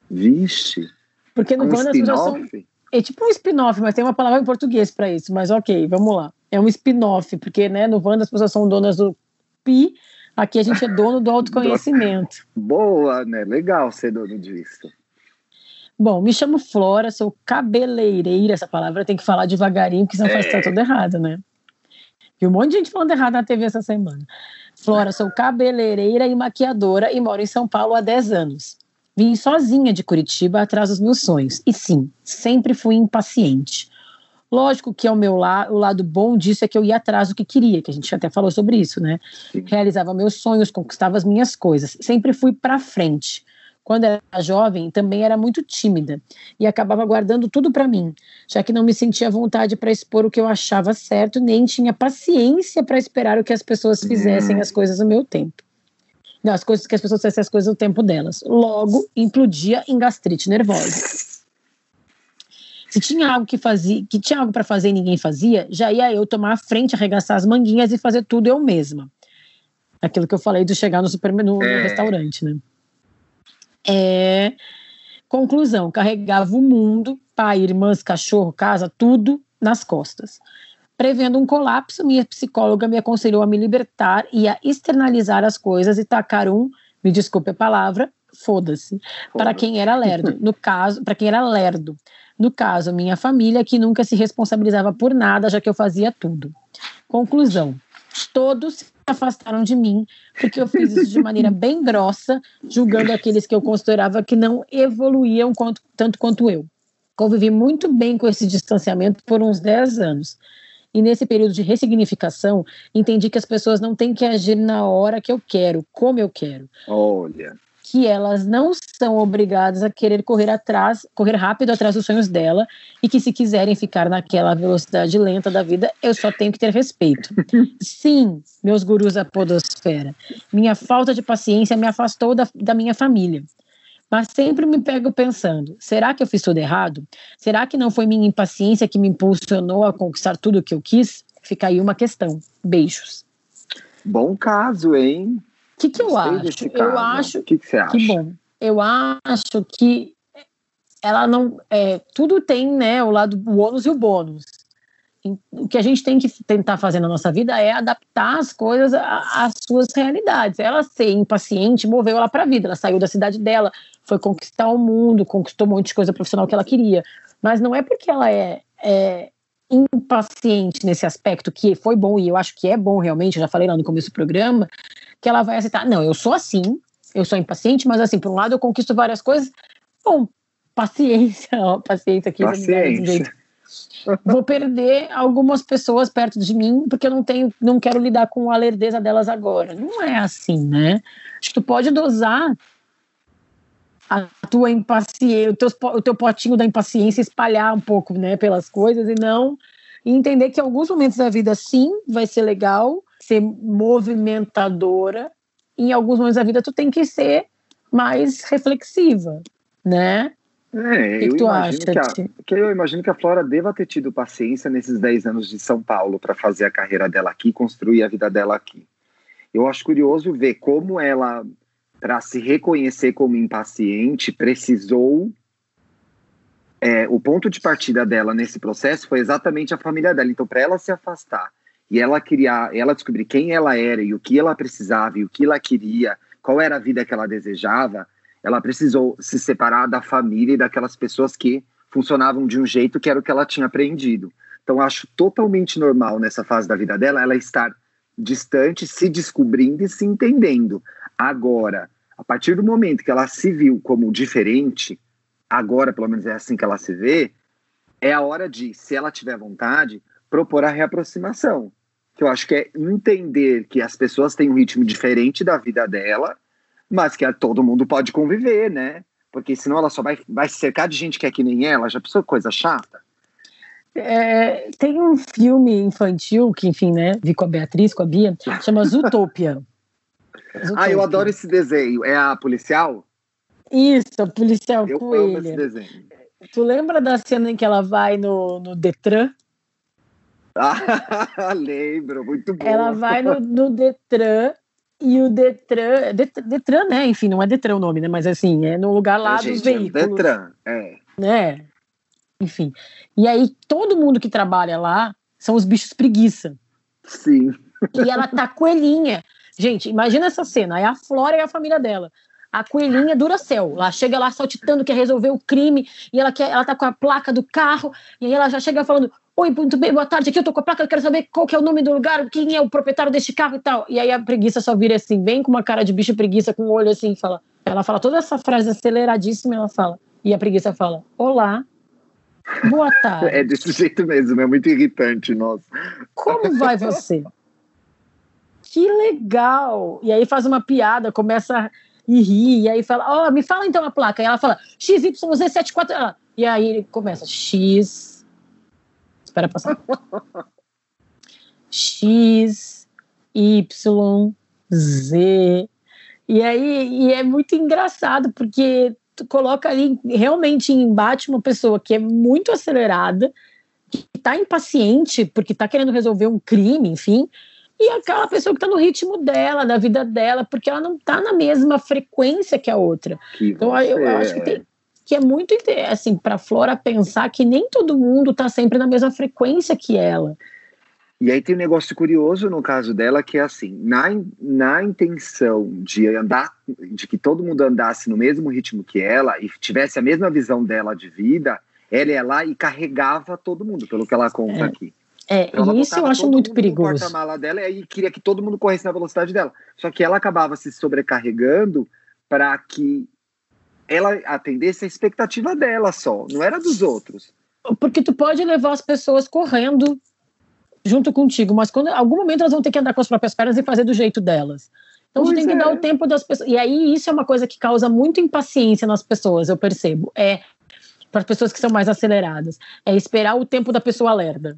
Vixe. Porque no um Wanda são. É tipo um spin-off, mas tem uma palavra em português para isso. Mas ok, vamos lá. É um spin-off, porque né, no Wanda as pessoas são donas do pi, aqui a gente é dono do autoconhecimento. Boa, né? Legal ser dono disso. Bom, me chamo Flora, sou cabeleireira. Essa palavra tem que falar devagarinho, porque senão é. faz estar tudo errado, né? E um monte de gente falando errado na TV essa semana. Flora, sou cabeleireira e maquiadora e moro em São Paulo há 10 anos. Vim sozinha de Curitiba atrás dos meus sonhos. E sim, sempre fui impaciente. Lógico que ao meu la o lado bom disso é que eu ia atrás do que queria, que a gente até falou sobre isso, né? Realizava meus sonhos, conquistava as minhas coisas. Sempre fui para frente quando era jovem, também era muito tímida e acabava guardando tudo para mim, já que não me sentia vontade para expor o que eu achava certo, nem tinha paciência para esperar o que as pessoas fizessem as coisas no meu tempo. Não, as coisas que as pessoas fizessem as coisas no tempo delas. Logo, implodia em gastrite nervosa. Se tinha algo que fazia, que tinha algo para fazer e ninguém fazia, já ia eu tomar a frente, arregaçar as manguinhas e fazer tudo eu mesma. Aquilo que eu falei de chegar no supermercado, no é. restaurante, né? É, conclusão, carregava o mundo, pai, irmãs, cachorro, casa, tudo nas costas. Prevendo um colapso, minha psicóloga me aconselhou a me libertar e a externalizar as coisas e tacar um, me desculpe a palavra, foda-se, para quem era lerdo. No caso, para quem era lerdo. No caso, minha família, que nunca se responsabilizava por nada, já que eu fazia tudo. Conclusão: todos afastaram de mim, porque eu fiz isso de maneira bem grossa, julgando aqueles que eu considerava que não evoluíam quanto, tanto quanto eu. Convivi muito bem com esse distanciamento por uns 10 anos. E nesse período de ressignificação, entendi que as pessoas não têm que agir na hora que eu quero, como eu quero. Olha. Que elas não são obrigadas a querer correr atrás, correr rápido atrás dos sonhos dela e que se quiserem ficar naquela velocidade lenta da vida, eu só tenho que ter respeito. Sim, meus gurus da podosfera, minha falta de paciência me afastou da, da minha família. Mas sempre me pego pensando: será que eu fiz tudo errado? Será que não foi minha impaciência que me impulsionou a conquistar tudo o que eu quis? Fica aí uma questão. Beijos. Bom caso, hein? O que, que eu acho? Eu acho. O que, que você acha? Que bom. Eu acho que ela não. É, tudo tem, né, o lado o ônus e o bônus. O que a gente tem que tentar fazer na nossa vida é adaptar as coisas às suas realidades. Ela ser impaciente moveu ela para a vida. Ela saiu da cidade dela, foi conquistar o mundo, conquistou um monte de coisa profissional que ela queria. Mas não é porque ela é, é impaciente nesse aspecto, que foi bom, e eu acho que é bom realmente, eu já falei lá no começo do programa, que ela vai aceitar. Não, eu sou assim, eu sou impaciente, mas assim, por um lado eu conquisto várias coisas. Bom, paciência, ó, paciência aqui. Paciência. Vou perder algumas pessoas perto de mim porque eu não tenho, não quero lidar com a lerdeza delas agora. Não é assim, né? Acho que tu pode dosar a tua impaciência, o teu, o teu potinho da impaciência espalhar um pouco, né, pelas coisas e não e entender que em alguns momentos da vida sim vai ser legal ser movimentadora, em alguns momentos da vida tu tem que ser mais reflexiva, né? É, que eu, que imagino que, a, que eu imagino que a Flora deva ter tido paciência nesses 10 anos de São Paulo para fazer a carreira dela aqui, construir a vida dela aqui. Eu acho curioso ver como ela para se reconhecer como impaciente, precisou. É, o ponto de partida dela nesse processo foi exatamente a família dela. Então, para ela se afastar e ela criar, ela descobrir quem ela era e o que ela precisava e o que ela queria, qual era a vida que ela desejava, ela precisou se separar da família e daquelas pessoas que funcionavam de um jeito que era o que ela tinha aprendido. Então, acho totalmente normal nessa fase da vida dela ela estar distante, se descobrindo e se entendendo. Agora, a partir do momento que ela se viu como diferente, agora pelo menos é assim que ela se vê, é a hora de, se ela tiver vontade, propor a reaproximação. Que eu acho que é entender que as pessoas têm um ritmo diferente da vida dela, mas que todo mundo pode conviver, né? Porque senão ela só vai, vai se cercar de gente que é que nem ela, já pensou coisa chata? É, tem um filme infantil que, enfim, né, vi com a Beatriz, com a Bia, chama Zootopia. Ah, eu adoro esse desenho. É a policial? Isso, a policial eu coelha. amo esse desenho. Tu lembra da cena em que ela vai no, no Detran? Ah, lembro, muito bom. Ela vai no, no Detran e o Detran, Detran, né? Enfim, não é Detran o nome, né? Mas assim, é no lugar lá é, dos gente, é veículos. É Detran, é. Né? Enfim. E aí, todo mundo que trabalha lá são os bichos preguiça. Sim. E ela tá coelhinha. Gente, imagina essa cena. É a Flora e a família dela. A coelhinha dura céu. Ela chega lá saltitando, quer resolver o crime, e ela quer, ela tá com a placa do carro, e aí ela já chega falando: Oi, muito bem, boa tarde, aqui eu tô com a placa, eu quero saber qual que é o nome do lugar, quem é o proprietário deste carro e tal. E aí a preguiça só vira assim, bem com uma cara de bicho preguiça, com o um olho assim, fala. Ela fala toda essa frase aceleradíssima, ela fala. E a preguiça fala: Olá, boa tarde. É desse jeito mesmo, é muito irritante, nossa. Como vai você? Que legal! E aí faz uma piada, começa e ri, e aí fala, ó, oh, me fala então a placa. E ela fala, XYZ74. E aí começa, X. Espera passar. X, Y, Z. E aí e é muito engraçado, porque tu coloca ali realmente em embate uma pessoa que é muito acelerada, que está impaciente, porque está querendo resolver um crime, enfim, e aquela pessoa que está no ritmo dela, da vida dela, porque ela não está na mesma frequência que a outra. Que então eu, eu acho que, tem, que é muito assim para a Flora pensar que nem todo mundo está sempre na mesma frequência que ela. E aí tem um negócio curioso no caso dela que é assim, na, na intenção de andar, de que todo mundo andasse no mesmo ritmo que ela e tivesse a mesma visão dela de vida, ela ia lá e carregava todo mundo, pelo que ela conta é. aqui. É, e isso eu acho muito perigoso. No porta-mala dela e queria que todo mundo corresse na velocidade dela. Só que ela acabava se sobrecarregando para que ela atendesse a expectativa dela só, não era dos outros. Porque tu pode levar as pessoas correndo junto contigo, mas quando em algum momento elas vão ter que andar com as próprias pernas e fazer do jeito delas. Então pois você tem que dar o é. tempo das pessoas. E aí isso é uma coisa que causa muita impaciência nas pessoas, eu percebo. É para as pessoas que são mais aceleradas. É esperar o tempo da pessoa lerda.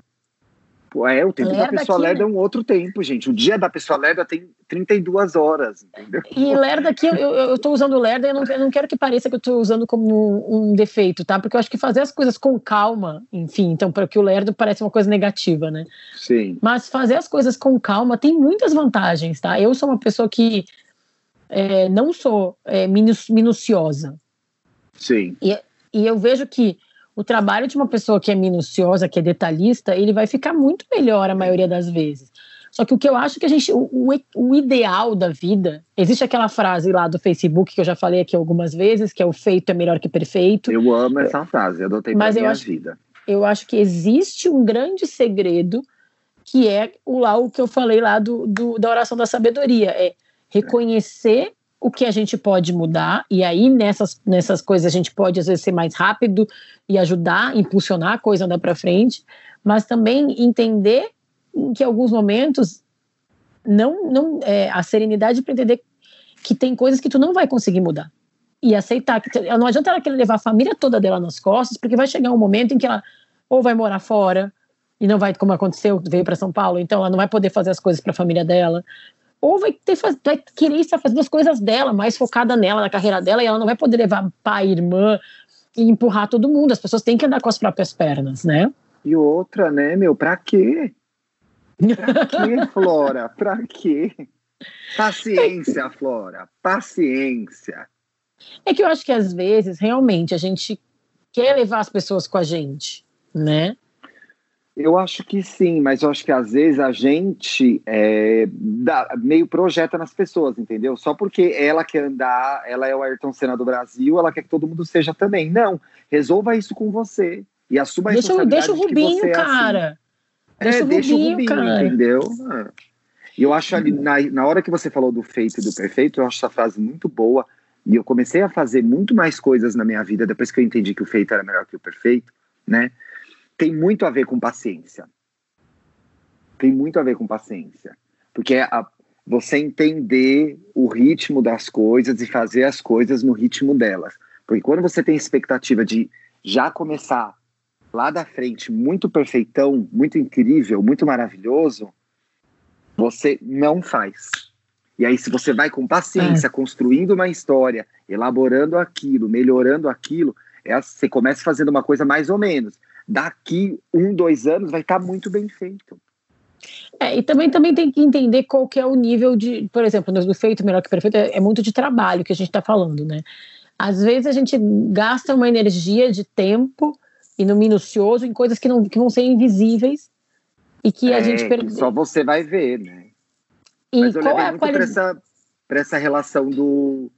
É, o tempo lerda da pessoa aqui, lerda né? é um outro tempo, gente. O dia da pessoa lerda tem 32 horas, entendeu? E lerda aqui, eu, eu, tô usando lerda e eu não, eu não quero que pareça que eu estou usando como um, um, defeito, tá? Porque eu acho que fazer as coisas com calma, enfim, então, para que o lerdo parece uma coisa negativa, né? Sim. Mas fazer as coisas com calma tem muitas vantagens, tá? Eu sou uma pessoa que é, não sou é, minuciosa. Sim. E, e eu vejo que o trabalho de uma pessoa que é minuciosa, que é detalhista, ele vai ficar muito melhor a maioria das vezes. Só que o que eu acho que a gente, o, o, ideal da vida, existe aquela frase lá do Facebook que eu já falei aqui algumas vezes, que é o feito é melhor que perfeito. Eu amo essa frase, eu adotei para minha acho, vida. Eu acho que existe um grande segredo que é o lá o que eu falei lá do, do da oração da sabedoria, é reconhecer o que a gente pode mudar, e aí nessas, nessas coisas a gente pode às vezes ser mais rápido e ajudar, impulsionar a coisa andar para frente, mas também entender que alguns momentos não, não é, a serenidade para entender que tem coisas que tu não vai conseguir mudar. E aceitar que não adianta ela querer levar a família toda dela nas costas, porque vai chegar um momento em que ela ou vai morar fora e não vai como aconteceu, veio para São Paulo, então ela não vai poder fazer as coisas para a família dela, ou vai, ter, vai querer estar fazendo as coisas dela, mais focada nela, na carreira dela, e ela não vai poder levar pai, irmã e empurrar todo mundo. As pessoas têm que andar com as próprias pernas, né? E outra, né, meu, pra quê? Pra quê, Flora? Pra quê? Paciência, Flora, paciência. É que eu acho que às vezes, realmente, a gente quer levar as pessoas com a gente, né? Eu acho que sim, mas eu acho que às vezes a gente é, dá, meio projeta nas pessoas, entendeu? Só porque ela quer andar, ela é o Ayrton Senna do Brasil, ela quer que todo mundo seja também. Não, resolva isso com você e assuma a deixa, responsabilidade deixa o Rubinho, é cara. Assim. Deixa, é, o, deixa Rubinho, o Rubinho, cara. entendeu? É. E eu acho ali, na, na hora que você falou do feito e do perfeito, eu acho essa frase muito boa. E eu comecei a fazer muito mais coisas na minha vida depois que eu entendi que o feito era melhor que o perfeito, né? Tem muito a ver com paciência. Tem muito a ver com paciência. Porque é a, você entender o ritmo das coisas e fazer as coisas no ritmo delas. Porque quando você tem expectativa de já começar lá da frente muito perfeitão, muito incrível, muito maravilhoso, você não faz. E aí, se você vai com paciência, é. construindo uma história, elaborando aquilo, melhorando aquilo, é, você começa fazendo uma coisa mais ou menos daqui um, dois anos vai estar tá muito bem feito. É, e também, também tem que entender qual que é o nível de, por exemplo, no feito melhor que perfeito, é, é muito de trabalho que a gente está falando, né? Às vezes a gente gasta uma energia de tempo e no minucioso em coisas que, não, que vão ser invisíveis e que é, a gente perde. Só você vai ver, né? E Mas eu qual é muito para essa, essa relação do.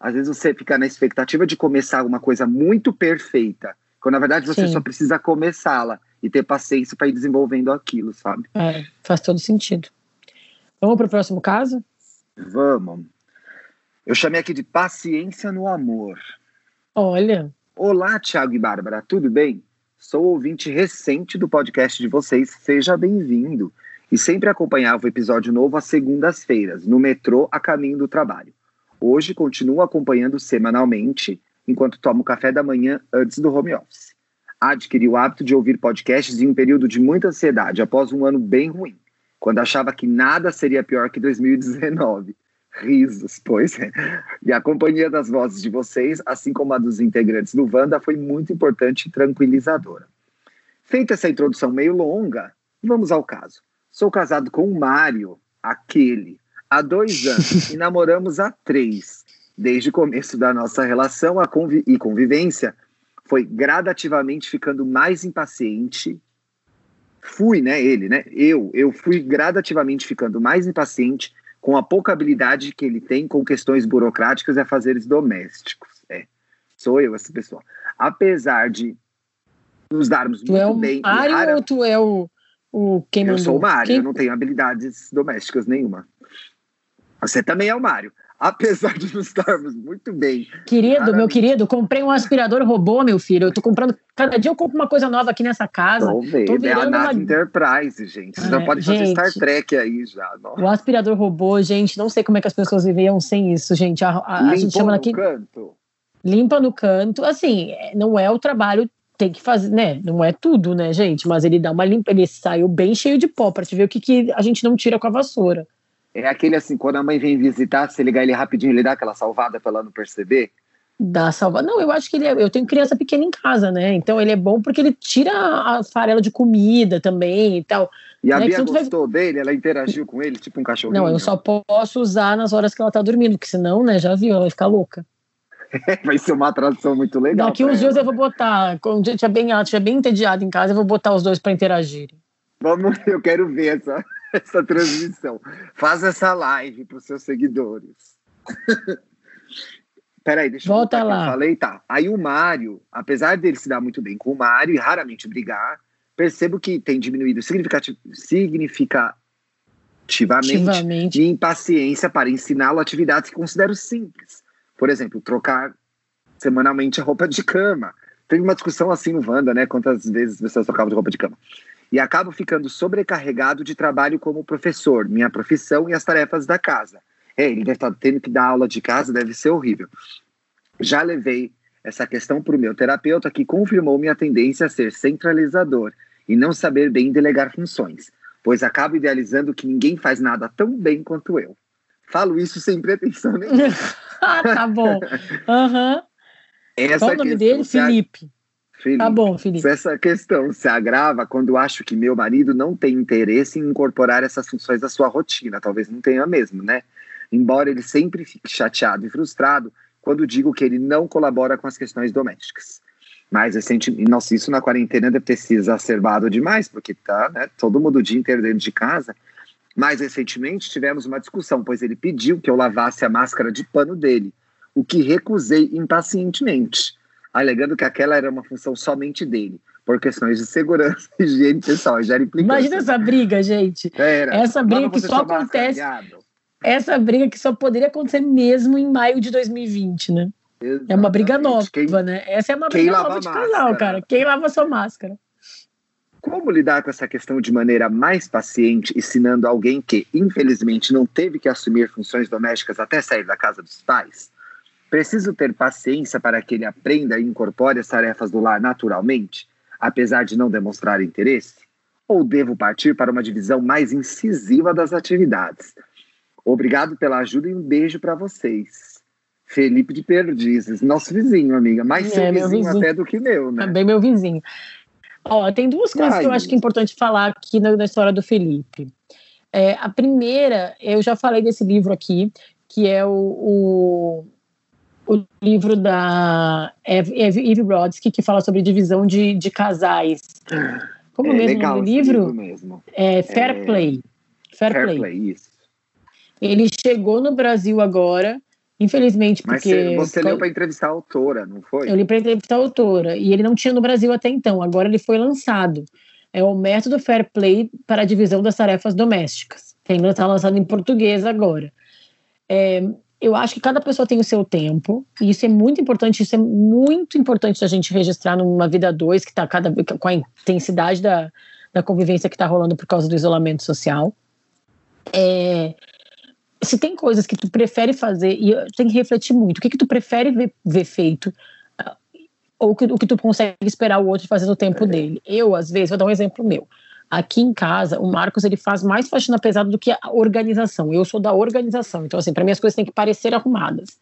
Às vezes você fica na expectativa de começar alguma coisa muito perfeita quando na verdade você Sim. só precisa começá-la e ter paciência para ir desenvolvendo aquilo, sabe? É, faz todo sentido. Vamos para o próximo caso? Vamos. Eu chamei aqui de paciência no amor. Olha. Olá, Thiago e Bárbara, tudo bem? Sou ouvinte recente do podcast de vocês, seja bem-vindo. E sempre acompanhava o episódio novo às segundas-feiras, no metrô a caminho do trabalho. Hoje continuo acompanhando semanalmente enquanto tomo café da manhã antes do home office. Adquiri o hábito de ouvir podcasts em um período de muita ansiedade, após um ano bem ruim, quando achava que nada seria pior que 2019. Risos, pois é. E a companhia das vozes de vocês, assim como a dos integrantes do Wanda, foi muito importante e tranquilizadora. Feita essa introdução meio longa, vamos ao caso. Sou casado com o Mário, aquele, há dois anos e namoramos há três desde o começo da nossa relação a convi e convivência, foi gradativamente ficando mais impaciente. Fui, né, ele, né? Eu, eu fui gradativamente ficando mais impaciente com a pouca habilidade que ele tem com questões burocráticas e afazeres domésticos. É, sou eu essa pessoa. Apesar de nos darmos tu muito é o bem. Mário rara... ou tu é o, o quem Eu mandou? sou o Mário, quem... eu não tenho habilidades domésticas nenhuma. Você também é o Mário. Apesar de não estarmos muito bem. Querido, meu querido, comprei um aspirador robô, meu filho. Eu tô comprando. Cada dia eu compro uma coisa nova aqui nessa casa. Tô vendo. É a nave uma... Enterprise, gente. Você é, já fazer Star Trek aí já. Nossa. O aspirador robô, gente, não sei como é que as pessoas viviam sem isso, gente. A, a, a gente chama aqui. Canto. Limpa no canto. Assim, não é o trabalho tem que fazer, né? Não é tudo, né, gente? Mas ele dá uma limpa, ele saiu bem cheio de pó para te ver o que, que a gente não tira com a vassoura. É aquele assim, quando a mãe vem visitar, se ligar ele rapidinho, ele dá aquela salvada pra ela não perceber? Dá salvada. Não, eu acho que ele é, eu tenho criança pequena em casa, né? Então ele é bom porque ele tira a farela de comida também e tal. E a né? Bia gostou vai... dele? Ela interagiu com ele, tipo um cachorrinho? Não, eu só posso usar nas horas que ela tá dormindo, porque senão, né, já viu, ela vai ficar louca. vai ser uma atração muito legal. Daqui uns dias eu vou botar, quando um dia estiver bem, estiver bem entediado em casa, eu vou botar os dois para interagirem. Vamos, eu quero ver essa. essa transmissão. Faz essa live para os seus seguidores. Peraí, deixa Volta eu lá. Eu falei, tá. Aí o Mário, apesar dele se dar muito bem com o Mário e raramente brigar, percebo que tem diminuído significativamente de impaciência para ensiná-lo atividades que considero simples. Por exemplo, trocar semanalmente a roupa de cama. Teve uma discussão assim no Wanda, né? Quantas vezes as pessoas trocavam de roupa de cama e acabo ficando sobrecarregado de trabalho como professor, minha profissão e as tarefas da casa. É, ele deve estar tendo que dar aula de casa, deve ser horrível. Já levei essa questão para o meu terapeuta, que confirmou minha tendência a ser centralizador e não saber bem delegar funções, pois acabo idealizando que ninguém faz nada tão bem quanto eu. Falo isso sem pretensão nenhuma. ah, tá bom. Uhum. Qual o nome dele? Felipe. Felipe, tá bom, Felipe. Essa questão se agrava quando acho que meu marido não tem interesse em incorporar essas funções à sua rotina. Talvez não tenha mesmo, né? Embora ele sempre fique chateado e frustrado quando digo que ele não colabora com as questões domésticas. Mas recentemente, nossa, isso na quarentena deve ter se exacerbado demais, porque tá, né, todo mundo o dia inteiro dentro de casa. Mais recentemente tivemos uma discussão, pois ele pediu que eu lavasse a máscara de pano dele, o que recusei impacientemente alegando que aquela era uma função somente dele, por questões de segurança e higiene pessoal. Já era Imagina essa briga, gente. Era. Essa briga que só acontece. Essa briga que só poderia acontecer mesmo em maio de 2020, né? Exatamente. É uma briga nova, quem, né? Essa é uma briga nova de máscara? casal, cara. Quem lava sua máscara? Como lidar com essa questão de maneira mais paciente, ensinando alguém que, infelizmente, não teve que assumir funções domésticas até sair da casa dos pais? Preciso ter paciência para que ele aprenda e incorpore as tarefas do lar naturalmente, apesar de não demonstrar interesse? Ou devo partir para uma divisão mais incisiva das atividades? Obrigado pela ajuda e um beijo para vocês. Felipe de Perdizes, nosso vizinho, amiga. Mais é, seu vizinho, vizinho, até do que meu, né? Também meu vizinho. Ó, tem duas coisas Ai, que eu acho que é importante falar aqui na, na história do Felipe. É, a primeira, eu já falei desse livro aqui, que é o, o o livro da Eve Brodsky, que fala sobre divisão de, de casais. Como é, mesmo legal o livro? livro mesmo. É Fair é... Play. Fair, Fair Play. Play. isso. Ele chegou no Brasil agora, infelizmente, porque... Mas você, você leu para entrevistar a autora, não foi? Eu li para entrevistar a autora, e ele não tinha no Brasil até então, agora ele foi lançado. É o método Fair Play para a divisão das tarefas domésticas. Está lançado em português agora. É, eu acho que cada pessoa tem o seu tempo, e isso é muito importante, isso é muito importante a gente registrar numa vida dois, que está cada com a intensidade da, da convivência que está rolando por causa do isolamento social. É, se tem coisas que tu prefere fazer, e tem que refletir muito, o que, que tu prefere ver, ver feito, ah, ou que, o que tu consegue esperar o outro fazer no tempo dele. Eu, às vezes, vou dar um exemplo meu. Aqui em casa, o Marcos ele faz mais faxina pesada do que a organização. Eu sou da organização, então assim, para mim as coisas têm que parecer arrumadas.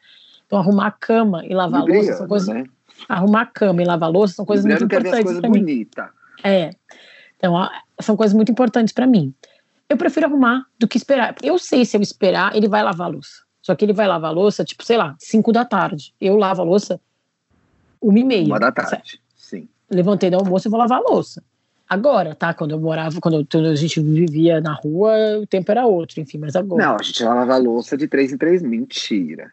Então arrumar a cama e lavar a louça são coisas. Né? Arrumar a cama e lavar louça são coisas muito importantes para mim. É. Então são coisas muito importantes para mim. Eu prefiro arrumar do que esperar. Eu sei se eu esperar, ele vai lavar a louça. Só que ele vai lavar a louça, tipo, sei lá, 5 da tarde. Eu lavo a louça uma e meia. Uma da tarde, certo? sim. Levantei do almoço e vou lavar a louça. Agora, tá? Quando eu morava, quando, a gente vivia na rua, o tempo era outro, enfim, mas agora. Não, a gente lavava louça de três em três, mentira.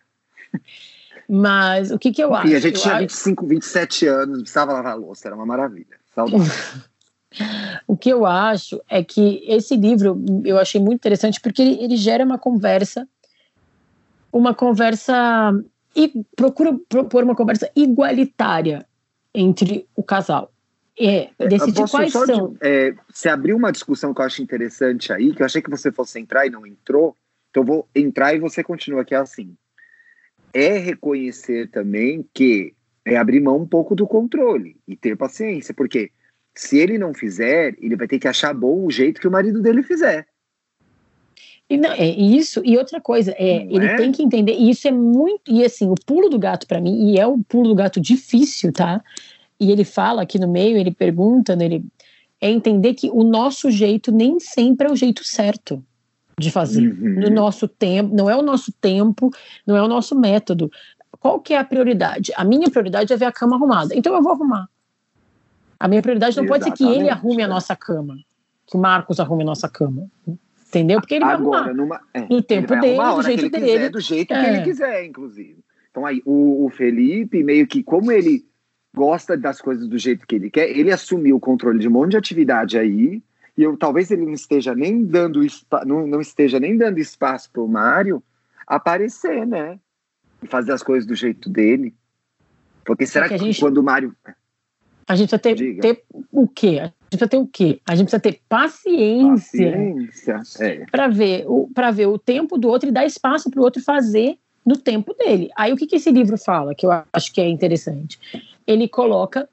Mas o que que eu acho? E a gente eu tinha 25, acho... 27 anos, precisava lavar louça, era uma maravilha. O que eu acho é que esse livro eu achei muito interessante porque ele, ele gera uma conversa uma conversa e procura propor uma conversa igualitária entre o casal. É, é decidir quais são. De, é, você abriu uma discussão que eu acho interessante aí, que eu achei que você fosse entrar e não entrou, então eu vou entrar e você continua aqui assim. É reconhecer também que é abrir mão um pouco do controle e ter paciência, porque se ele não fizer, ele vai ter que achar bom o jeito que o marido dele fizer. E não, é isso, e outra coisa, é, ele é? tem que entender, e isso é muito, e assim, o pulo do gato para mim, e é o pulo do gato difícil, tá? E ele fala aqui no meio, ele pergunta, né, ele, é entender que o nosso jeito nem sempre é o jeito certo de fazer. Uhum. No nosso tempo, não é o nosso tempo, não é o nosso método. Qual que é a prioridade? A minha prioridade é ver a cama arrumada. Então eu vou arrumar. A minha prioridade não Exatamente. pode ser que ele arrume a nossa cama, que o Marcos arrume a nossa cama. Entendeu? Porque ele Agora, vai arrumar. Numa, é, no tempo dele, do jeito dele. Quiser, do jeito é. que ele quiser, inclusive. Então aí, o, o Felipe, meio que como ele gosta das coisas do jeito que ele quer, ele assumiu o controle de um monte de atividade aí, e eu talvez ele não esteja nem dando não, não esteja nem dando espaço para o Mário aparecer, né? E fazer as coisas do jeito dele. Porque será que, que gente... quando o Mário a gente precisa ter, ter o quê? A gente precisa ter o quê? A gente precisa ter paciência, paciência é. para ver, ver o tempo do outro e dar espaço para o outro fazer no tempo dele. Aí o que, que esse livro fala, que eu acho que é interessante? Ele coloca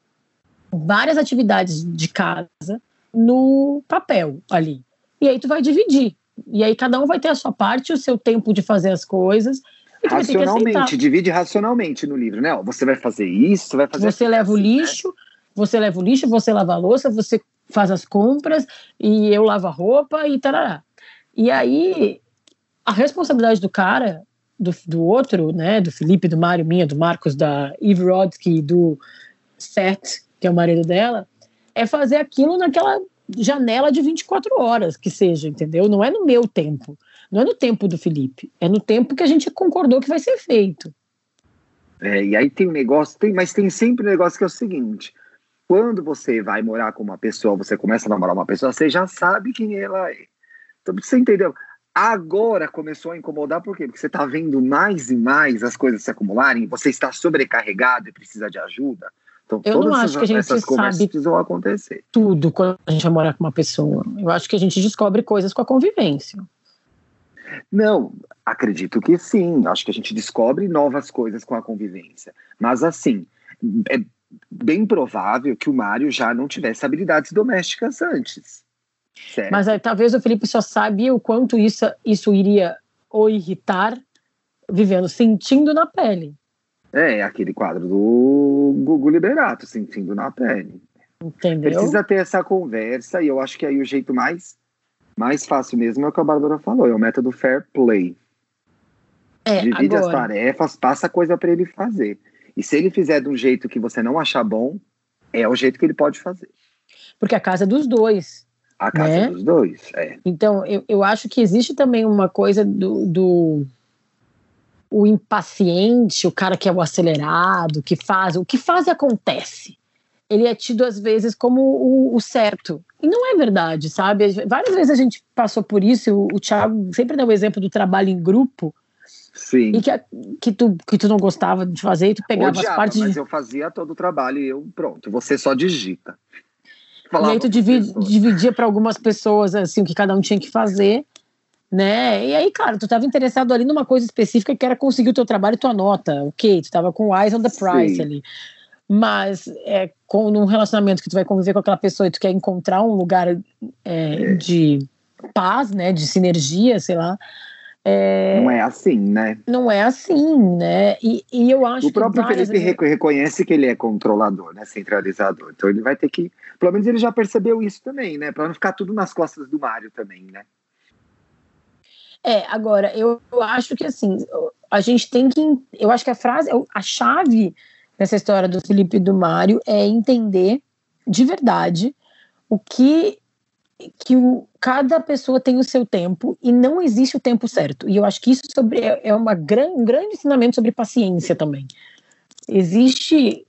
várias atividades de casa no papel ali. E aí tu vai dividir. E aí cada um vai ter a sua parte, o seu tempo de fazer as coisas. Racionalmente, divide racionalmente no livro, né? Você vai fazer isso, você vai fazer Você leva assim, o lixo, né? Você leva o lixo, você lava a louça, você faz as compras e eu lavo a roupa e tarará. E aí, a responsabilidade do cara, do, do outro, né, do Felipe, do Mário, minha, do Marcos, da Eve Rodsky, do Seth, que é o marido dela, é fazer aquilo naquela janela de 24 horas que seja, entendeu? Não é no meu tempo, não é no tempo do Felipe, é no tempo que a gente concordou que vai ser feito. É, e aí tem um negócio, tem, mas tem sempre um negócio que é o seguinte: quando você vai morar com uma pessoa, você começa a namorar uma pessoa, você já sabe quem ela é. Então, você entendeu? Agora começou a incomodar, por quê? Porque você está vendo mais e mais as coisas se acumularem, você está sobrecarregado e precisa de ajuda. Então, eu não acho que a gente sabe precisam acontecer. tudo quando a gente vai morar com uma pessoa. Eu acho que a gente descobre coisas com a convivência. Não, acredito que sim. Acho que a gente descobre novas coisas com a convivência. Mas assim, é bem provável que o Mário já não tivesse habilidades domésticas antes. Certo? Mas aí, talvez o Felipe só sabia o quanto isso, isso iria o irritar vivendo, sentindo na pele. É, aquele quadro do Gugu Liberato, sentindo na pele. Entendeu? Precisa ter essa conversa e eu acho que aí o jeito mais, mais fácil mesmo é o que a Bárbara falou, é o método fair play. É, Divide agora... as tarefas, passa coisa para ele fazer. E se ele fizer de um jeito que você não achar bom, é o jeito que ele pode fazer. Porque a casa é dos dois. A casa né? dos dois, é. Então, eu, eu acho que existe também uma coisa do, do o impaciente, o cara que é o acelerado, que faz, o que faz acontece. Ele é tido às vezes como o, o certo. E não é verdade, sabe? Várias vezes a gente passou por isso, o, o Thiago sempre dá o exemplo do trabalho em grupo, Sim. E que, que, tu, que tu não gostava de fazer e tu pegava Odiava, as partes. Mas de... eu fazia todo o trabalho e eu, pronto, você só digita. Falava e aí tu dividi, dividia para algumas pessoas assim o que cada um tinha que fazer, né? E aí, cara, tu estava interessado ali numa coisa específica que era conseguir o teu trabalho e tua nota, ok? Tu estava com eyes on the price Sim. ali. Mas é, com num relacionamento que tu vai conviver com aquela pessoa e tu quer encontrar um lugar é, é. de paz, né? De sinergia, sei lá é, não é assim, né? Não é assim, né? E, e eu acho o próprio Felipe vezes... reconhece que ele é controlador, né? Centralizador. Então ele vai ter que. Pelo menos ele já percebeu isso também, né? Para não ficar tudo nas costas do Mário também, né? É, agora, eu, eu acho que assim, a gente tem que. Eu acho que a frase, a chave nessa história do Felipe e do Mário é entender de verdade o que que o, cada pessoa tem o seu tempo e não existe o tempo certo. E eu acho que isso sobre, é, é uma gran, um grande ensinamento sobre paciência também. Existe.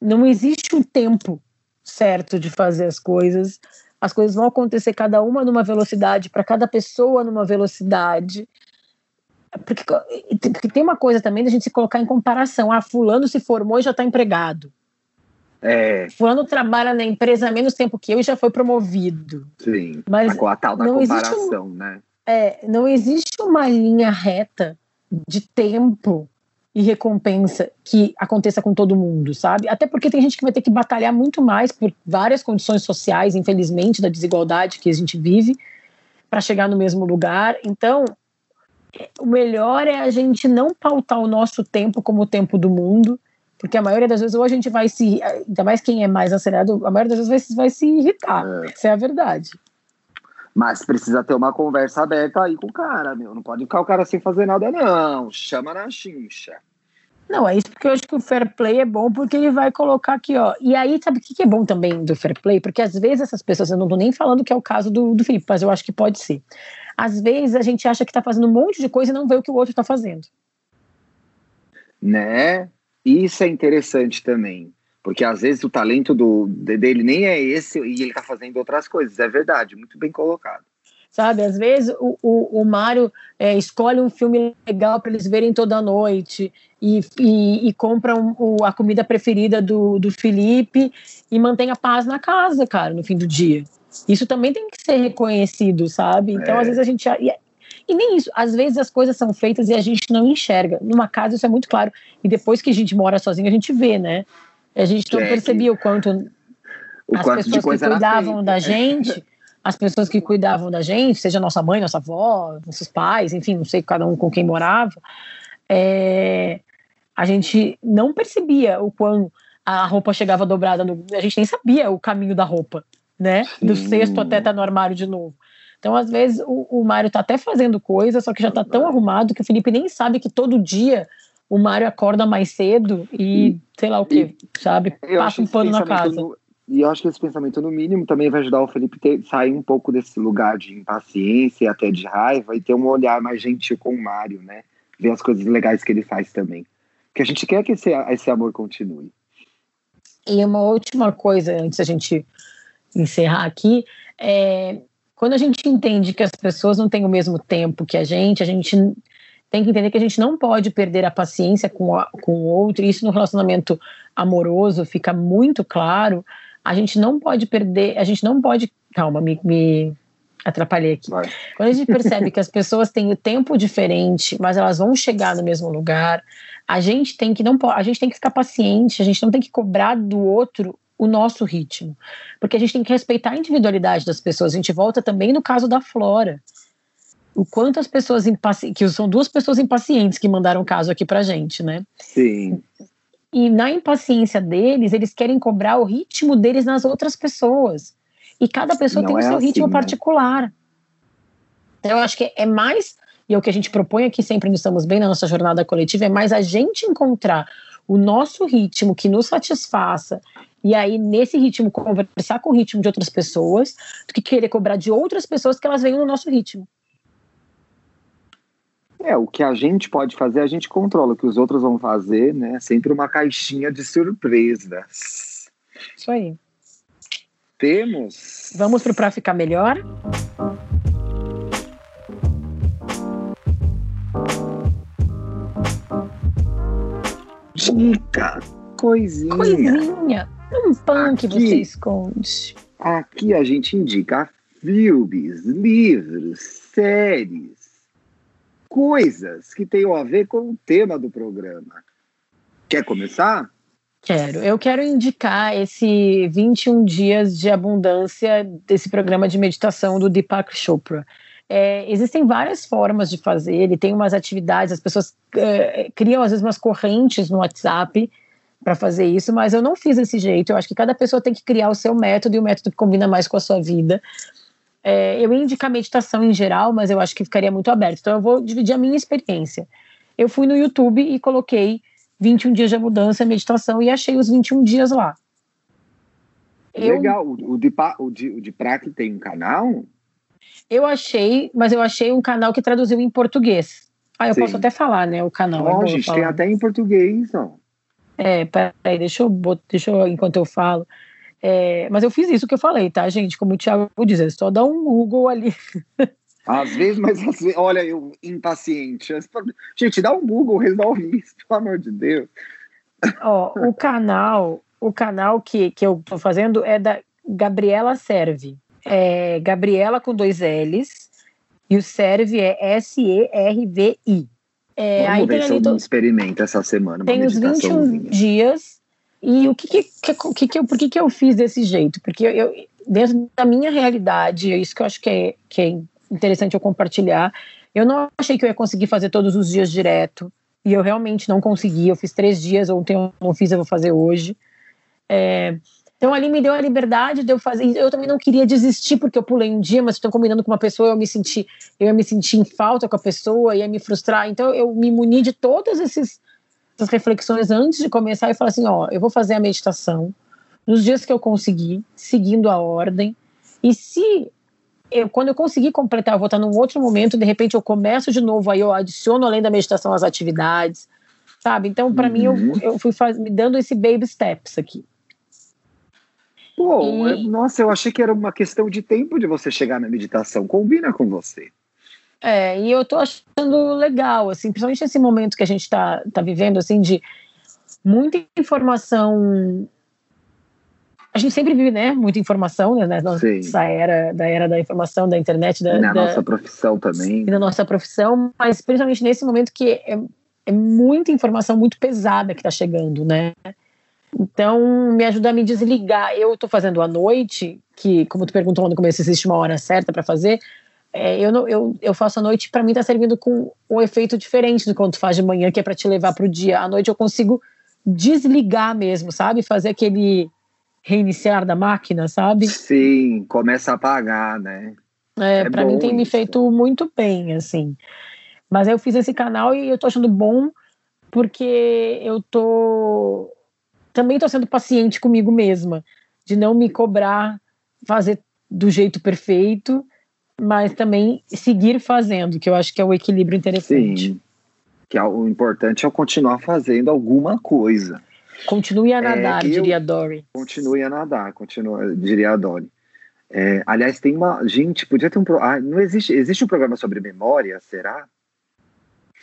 Não existe um tempo certo de fazer as coisas. As coisas vão acontecer cada uma numa velocidade, para cada pessoa numa velocidade. porque, porque tem uma coisa também da gente se colocar em comparação. Ah, fulano se formou e já está empregado. É. Fulano trabalha na empresa há menos tempo que eu e já foi promovido. Sim. Mas com a tal da comparação, um, né? É, não existe uma linha reta de tempo e recompensa que aconteça com todo mundo, sabe? Até porque tem gente que vai ter que batalhar muito mais por várias condições sociais, infelizmente, da desigualdade que a gente vive, para chegar no mesmo lugar. Então, o melhor é a gente não pautar o nosso tempo como o tempo do mundo, porque a maioria das vezes ou a gente vai se, ainda mais quem é mais acelerado, a maioria das vezes vai, vai se irritar. É. Essa é a verdade. Mas precisa ter uma conversa aberta aí com o cara, meu. Não pode ficar o cara sem fazer nada, não. Chama na chincha. Não, é isso porque eu acho que o fair play é bom porque ele vai colocar aqui, ó. E aí, sabe o que é bom também do fair play? Porque às vezes essas pessoas, eu não tô nem falando que é o caso do, do Felipe, mas eu acho que pode ser. Às vezes a gente acha que tá fazendo um monte de coisa e não vê o que o outro tá fazendo. Né? Isso é interessante também. Porque às vezes o talento do, dele nem é esse e ele tá fazendo outras coisas. É verdade, muito bem colocado. Sabe, às vezes o, o, o Mário é, escolhe um filme legal para eles verem toda noite e, e, e compram o, a comida preferida do, do Felipe e mantém a paz na casa, cara, no fim do dia. Isso também tem que ser reconhecido, sabe? Então, é. às vezes a gente. E, nem isso, às vezes as coisas são feitas e a gente não enxerga. Numa casa isso é muito claro. E depois que a gente mora sozinho, a gente vê, né? A gente não é, percebia o quanto o as quanto pessoas que cuidavam da gente, as pessoas que cuidavam da gente, seja nossa mãe, nossa avó, nossos pais, enfim, não sei cada um com quem morava, é, a gente não percebia o quão a roupa chegava dobrada, no, a gente nem sabia o caminho da roupa, né? Sim. Do cesto até estar tá no armário de novo. Então, às vezes, o, o Mário tá até fazendo coisa, só que já tá tão arrumado que o Felipe nem sabe que todo dia o Mário acorda mais cedo e, e sei lá o que, sabe? Passa um pano na casa. No, e eu acho que esse pensamento, no mínimo, também vai ajudar o Felipe a sair um pouco desse lugar de impaciência, até de raiva, e ter um olhar mais gentil com o Mário, né? Ver as coisas legais que ele faz também. Porque a gente quer que esse, esse amor continue. E uma última coisa, antes da gente encerrar aqui, é, quando a gente entende que as pessoas não têm o mesmo tempo que a gente, a gente tem que entender que a gente não pode perder a paciência com, a, com o outro, e isso no relacionamento amoroso fica muito claro. A gente não pode perder, a gente não pode. Calma, me, me atrapalhei aqui. Vai. Quando a gente percebe que as pessoas têm o tempo diferente, mas elas vão chegar no mesmo lugar, a gente tem que não a gente tem que ficar paciente, a gente não tem que cobrar do outro o nosso ritmo, porque a gente tem que respeitar a individualidade das pessoas. A gente volta também no caso da Flora o quanto as pessoas impacientes, que são duas pessoas impacientes que mandaram caso aqui pra gente, né? Sim. E na impaciência deles, eles querem cobrar o ritmo deles nas outras pessoas. E cada pessoa Não tem é o seu assim, ritmo né? particular. Então, eu acho que é mais, e é o que a gente propõe aqui sempre no Estamos Bem, na nossa jornada coletiva, é mais a gente encontrar o nosso ritmo que nos satisfaça e aí, nesse ritmo, conversar com o ritmo de outras pessoas, do que querer cobrar de outras pessoas que elas venham no nosso ritmo. É, o que a gente pode fazer, a gente controla. O que os outros vão fazer, né? Sempre uma caixinha de surpresas. Isso aí. Temos. Vamos pro Pra Ficar Melhor? Dica! Coisinha. Coisinha. Um pão que você esconde. Aqui a gente indica filmes, livros, séries coisas que tenham a ver com o tema do programa. Quer começar? Quero. Eu quero indicar esse 21 dias de abundância desse programa de meditação do Deepak Chopra. É, existem várias formas de fazer, ele tem umas atividades, as pessoas é, criam às vezes umas correntes no WhatsApp para fazer isso, mas eu não fiz desse jeito. Eu acho que cada pessoa tem que criar o seu método e o método que combina mais com a sua vida. É, eu ia indicar meditação em geral, mas eu acho que ficaria muito aberto. Então eu vou dividir a minha experiência. Eu fui no YouTube e coloquei 21 dias de mudança, meditação, e achei os 21 dias lá. Eu, Legal. O, de, o, de, o de Praque tem um canal? Eu achei, mas eu achei um canal que traduziu em português. Ah, eu Sim. posso até falar, né? O canal. Oh, a gente tem até em português, ó. É, peraí, deixa eu, deixa eu, enquanto eu falo. É, mas eu fiz isso que eu falei, tá, gente? Como o Thiago diz, é só dar um Google ali. Às vezes, mas às vezes, olha, eu impaciente. Gente, dá um Google, resolve isso, pelo amor de Deus. Ó, o canal, o canal que, que eu tô fazendo é da Gabriela Serve. É Gabriela com dois L's e o Serve é S-E-R-V-I. É, Vamos ver se eu to... experimento essa semana. Tem uns 21 dias. E o que que, que, que, eu, por que, que eu fiz desse jeito? Porque eu, eu, dentro da minha realidade, é isso que eu acho que é, que é interessante eu compartilhar. Eu não achei que eu ia conseguir fazer todos os dias direto. E eu realmente não consegui. Eu fiz três dias, ontem eu não fiz, eu vou fazer hoje. É, então ali me deu a liberdade de eu fazer. Eu também não queria desistir porque eu pulei um dia, mas estou combinando com uma pessoa, eu me senti, eu ia me sentir em falta com a pessoa, ia me frustrar. Então eu me muni de todas esses, essas reflexões antes de começar e falar assim, ó, eu vou fazer a meditação nos dias que eu conseguir, seguindo a ordem. E se eu, quando eu conseguir completar, eu vou estar num outro momento, de repente eu começo de novo, aí eu adiciono além da meditação as atividades, sabe? Então, para uhum. mim, eu, uhum. eu fui faz, me dando esse baby steps aqui. E... nossa, eu achei que era uma questão de tempo de você chegar na meditação. Combina com você. É, e eu tô achando legal, assim, principalmente nesse momento que a gente tá, tá vivendo, assim, de muita informação a gente sempre vive, né, muita informação, né, nessa era, da era da informação, da internet, da, na da, nossa profissão também. E na nossa profissão, mas principalmente nesse momento que é, é muita informação muito pesada que está chegando, né? Então, me ajuda a me desligar. Eu estou fazendo à noite, que, como tu perguntou lá no começo, existe uma hora certa para fazer. É, eu, não, eu, eu faço à noite, para mim está servindo com um efeito diferente do quando tu faz de manhã, que é para te levar para o dia. À noite eu consigo desligar mesmo, sabe? Fazer aquele reiniciar da máquina, sabe? Sim, começa a apagar, né? É, é para mim tem isso. me feito muito bem, assim. Mas eu fiz esse canal e eu tô achando bom porque eu tô também tô sendo paciente comigo mesma, de não me cobrar fazer do jeito perfeito, mas também seguir fazendo, que eu acho que é o equilíbrio interessante. Sim. Que é o importante é eu continuar fazendo alguma coisa. Continue a é, nadar, é, diria a Dory. Continue a nadar, continue, diria a Dory. É, aliás, tem uma. Gente, podia ter um. Ah, não existe. Existe um programa sobre memória, será?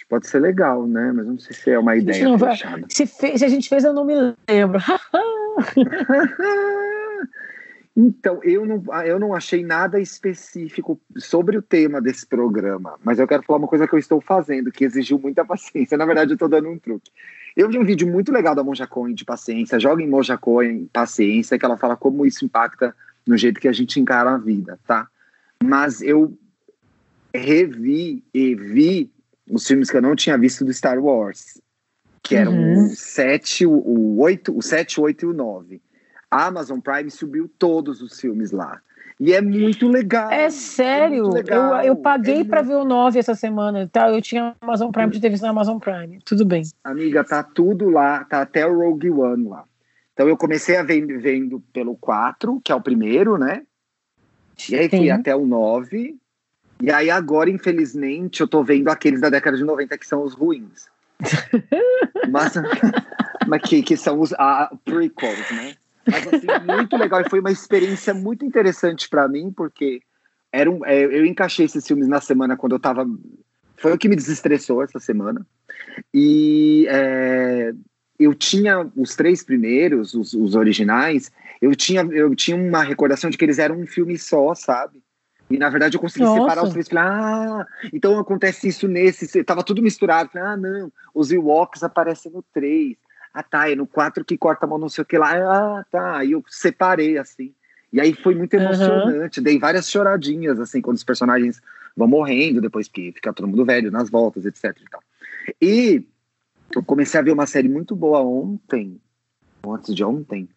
Pode ser legal, né? Mas não sei se é uma ideia não, fechada. Se, fez, se a gente fez, eu não me lembro. Então, eu não, eu não achei nada específico sobre o tema desse programa, mas eu quero falar uma coisa que eu estou fazendo, que exigiu muita paciência. Na verdade, eu estou dando um truque. Eu vi um vídeo muito legal da Monja Cohen de paciência, joga em Monja Cohen paciência, que ela fala como isso impacta no jeito que a gente encara a vida, tá? Mas eu revi e vi os filmes que eu não tinha visto do Star Wars, que eram uhum. o 7, o 8, o 7, o 8 e o 9. A Amazon Prime subiu todos os filmes lá. E é muito legal. É sério? É legal. Eu, eu paguei é para ver o 9 essa semana. Tá? Eu tinha Amazon Prime de televisão na Amazon Prime. Tudo bem. Amiga, tá tudo lá. Tá até o Rogue One lá. Então eu comecei a ver vendo pelo 4, que é o primeiro, né? E aí Sim. fui até o 9. E aí agora, infelizmente, eu tô vendo aqueles da década de 90 que são os ruins. mas, mas que, que são os a, prequels, né? Mas assim, muito legal. E foi uma experiência muito interessante para mim, porque era um, é, eu encaixei esses filmes na semana quando eu tava. Foi o que me desestressou essa semana. E é, eu tinha os três primeiros, os, os, originais, eu tinha, eu tinha uma recordação de que eles eram um filme só, sabe? E na verdade eu consegui Nossa. separar os três. Falei, ah, então acontece isso nesse. Tava tudo misturado. Falei, ah, não, os Ewoks aparecem no 3 ah tá, é no 4 que corta a mão não sei o que lá, ah tá, aí eu separei assim. E aí foi muito emocionante, uhum. dei várias choradinhas assim quando os personagens vão morrendo, depois que fica todo mundo velho nas voltas, etc e tal. E eu comecei a ver uma série muito boa ontem, ou antes de ontem,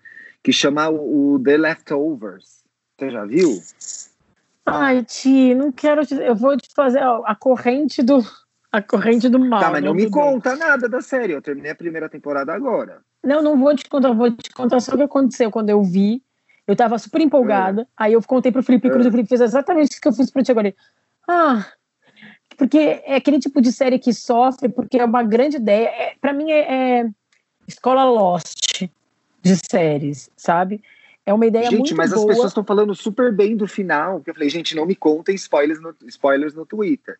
que chama o, The Leftovers. Você já viu? Ai, Ti, não quero te... Eu vou te fazer a corrente do a corrente do mal. Tá, mas não me conta nada da série. Eu terminei a primeira temporada agora. Não, não vou te contar. Vou te contar só o que aconteceu quando eu vi. Eu tava super empolgada. É. Aí eu contei pro Felipe Cruz. É. O Felipe fez exatamente isso que eu fiz pro ti agora. Ah, porque é aquele tipo de série que sofre, porque é uma grande ideia. É, para mim é, é, escola Lost de séries, sabe? É uma ideia gente, muito mas boa. as pessoas estão falando super bem do final. Que eu falei, gente, não me contem spoilers no, spoilers no Twitter.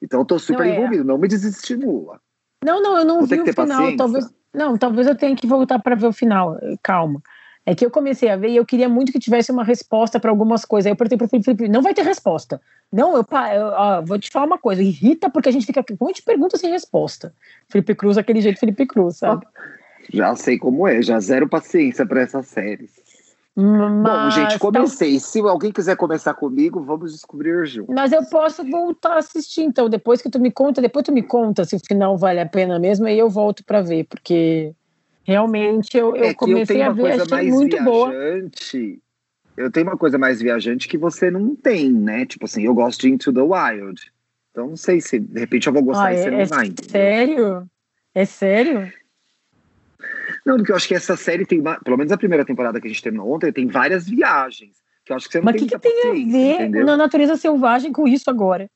Então eu tô super Não, é. envolvido, não me desestimula. Não, não, eu não Vou vi o final. paciência. Talvez, não, talvez eu tenha que voltar para ver o final. Calma. É que eu comecei a ver e eu queria muito que tivesse uma resposta para algumas coisas. Aí eu perguntei pro Felipe, Felipe, não vai ter resposta. Não, eu, eu ó, vou te falar uma coisa, irrita porque a gente fica. Como a gente pergunta sem resposta? Felipe Cruz, aquele jeito Felipe Cruz, sabe? Já sei como é, já zero paciência para essas séries. Bom, Mas, gente, tal- comecei. Se alguém quiser começar comigo, vamos descobrir junto. mas eu posso voltar a assistir, então, depois que tu me conta, depois tu me conta se o final vale a pena mesmo, aí eu volto para ver, porque realmente eu, eu é eu comecei tenho a ver, coisa achei mais muito boa. viajante. Eu tenho uma coisa mais viajante que você não tem, né? Tipo assim, eu gosto de Into the Wild. Então não sei se de repente eu vou gostar Ah, e você é, não é vai. entendeu? sério? É sério? Não, porque eu acho que essa série tem, pelo menos a primeira temporada que a gente terminou ontem, tem várias viagens. Que eu acho que você não Mas o que, que tem a ver entendeu? na natureza selvagem com isso agora?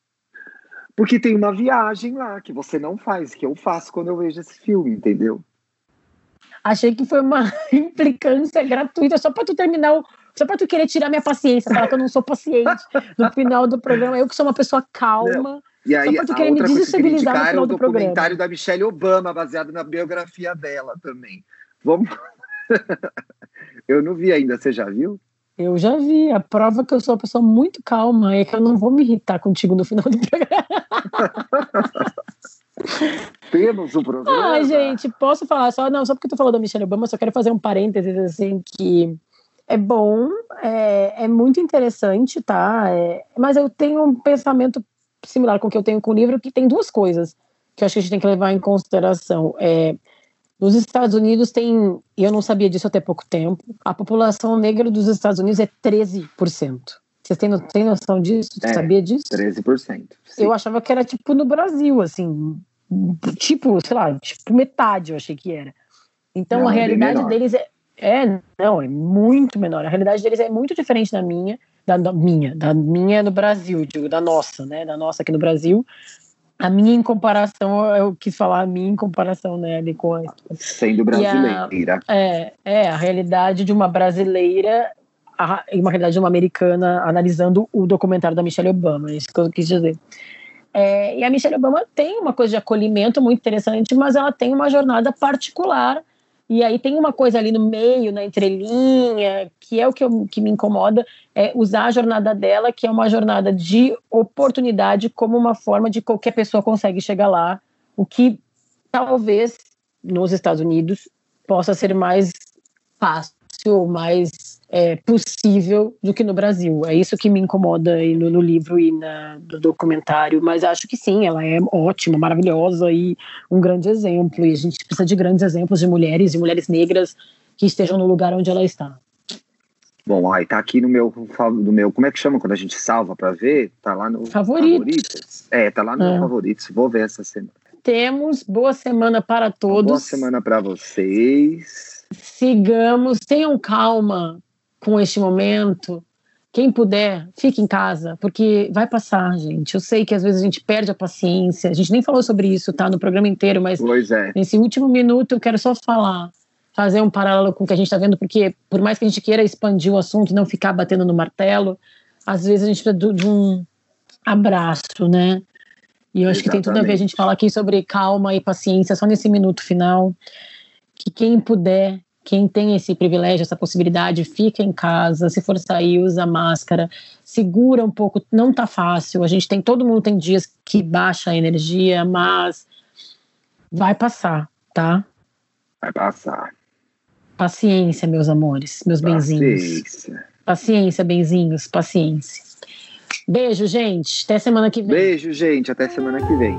Porque tem uma viagem lá que você não faz, que eu faço quando eu vejo esse filme, entendeu? Achei que foi uma implicância gratuita só para tu terminar o. Só para tu querer tirar minha paciência, falar que eu não sou paciente no final do programa. Eu que sou uma pessoa calma. E aí, pra tu querer me coisa que desestabilizar no indicar é final o do documentário programa. da Michelle Obama, baseado na biografia dela também. Vamos. eu não vi ainda, você já viu? Eu já vi. A prova que eu sou uma pessoa muito calma é que eu não vou me irritar contigo no final do programa. Temos o programa. Ai, gente, posso falar só, não, só porque tu falou da Michelle Obama, só quero fazer um parênteses, assim, que é bom, é, é muito interessante, tá? É, mas eu tenho um pensamento similar com o que eu tenho com o livro, que tem duas coisas que eu acho que a gente tem que levar em consideração. É, nos Estados Unidos tem, e eu não sabia disso até pouco tempo, a população negra dos Estados Unidos é 13%. Vocês têm, no- têm noção disso? Tu É, sabia disso? 13%. Sim. Eu achava que era tipo no Brasil, assim, tipo, sei lá, tipo metade eu achei que era. Então Não, a é realidade deles é, é, não, é muito menor. A realidade deles é muito diferente da minha, da, da minha, da minha no Brasil, digo, da nossa, né, da nossa aqui no Brasil. A minha em comparação, eu quis falar a minha em comparação, né, ali com a, Sendo E a- brasileira. é, é a realidade de uma brasileira a- e uma realidade de uma americana analisando o documentário da Michelle Obama, é isso que eu quis dizer. É, e a Michelle Obama tem uma coisa de acolhimento muito interessante, mas ela tem uma jornada particular. E aí tem uma coisa ali no meio, na entrelinha, que é o que, eu- que me incomoda, é usar a jornada dela, que é uma jornada de oportunidade, como uma forma de qualquer pessoa consegue chegar lá, o que talvez nos Estados Unidos possa ser mais fácil, mais é, possível do que no Brasil. É isso que me incomoda aí no, no livro e na, no documentário, mas acho que sim, ela é ótima, maravilhosa e um grande exemplo. E a gente precisa de grandes exemplos de mulheres e mulheres negras que estejam no lugar onde ela está. Bom, aí tá aqui no meu, no meu. Como é que chama quando a gente salva pra ver? Tá lá no. Favoritos. Favoritos. É, tá lá no É. meu favoritos. Vou ver essa semana. Temos boa semana para todos. Boa semana pra vocês. sigamos, tenham calma com este momento. Quem puder, fique em casa, porque vai passar, gente. Eu sei que às vezes a gente perde a paciência. A gente nem falou sobre isso, tá? No programa inteiro, mas é. nesse último minuto eu quero só falar, fazer um paralelo com o que a gente está vendo, porque por mais que a gente queira expandir o assunto, não ficar batendo no martelo, às vezes a gente precisa de- um abraço, né? E eu acho que tem tudo a ver a gente falar aqui sobre calma e paciência só nesse minuto final. Que quem puder, quem tem esse privilégio, essa possibilidade, fica em casa. Se for sair, usa máscara, segura um pouco. Não tá fácil. A gente tem, todo mundo tem dias que baixa a energia, mas vai passar, tá? Vai passar. Paciência, meus amores, meus benzinhos. Paciência. Paciência, benzinhos, paciência. Beijo, gente. Até semana que vem. Beijo, gente. Até semana que vem.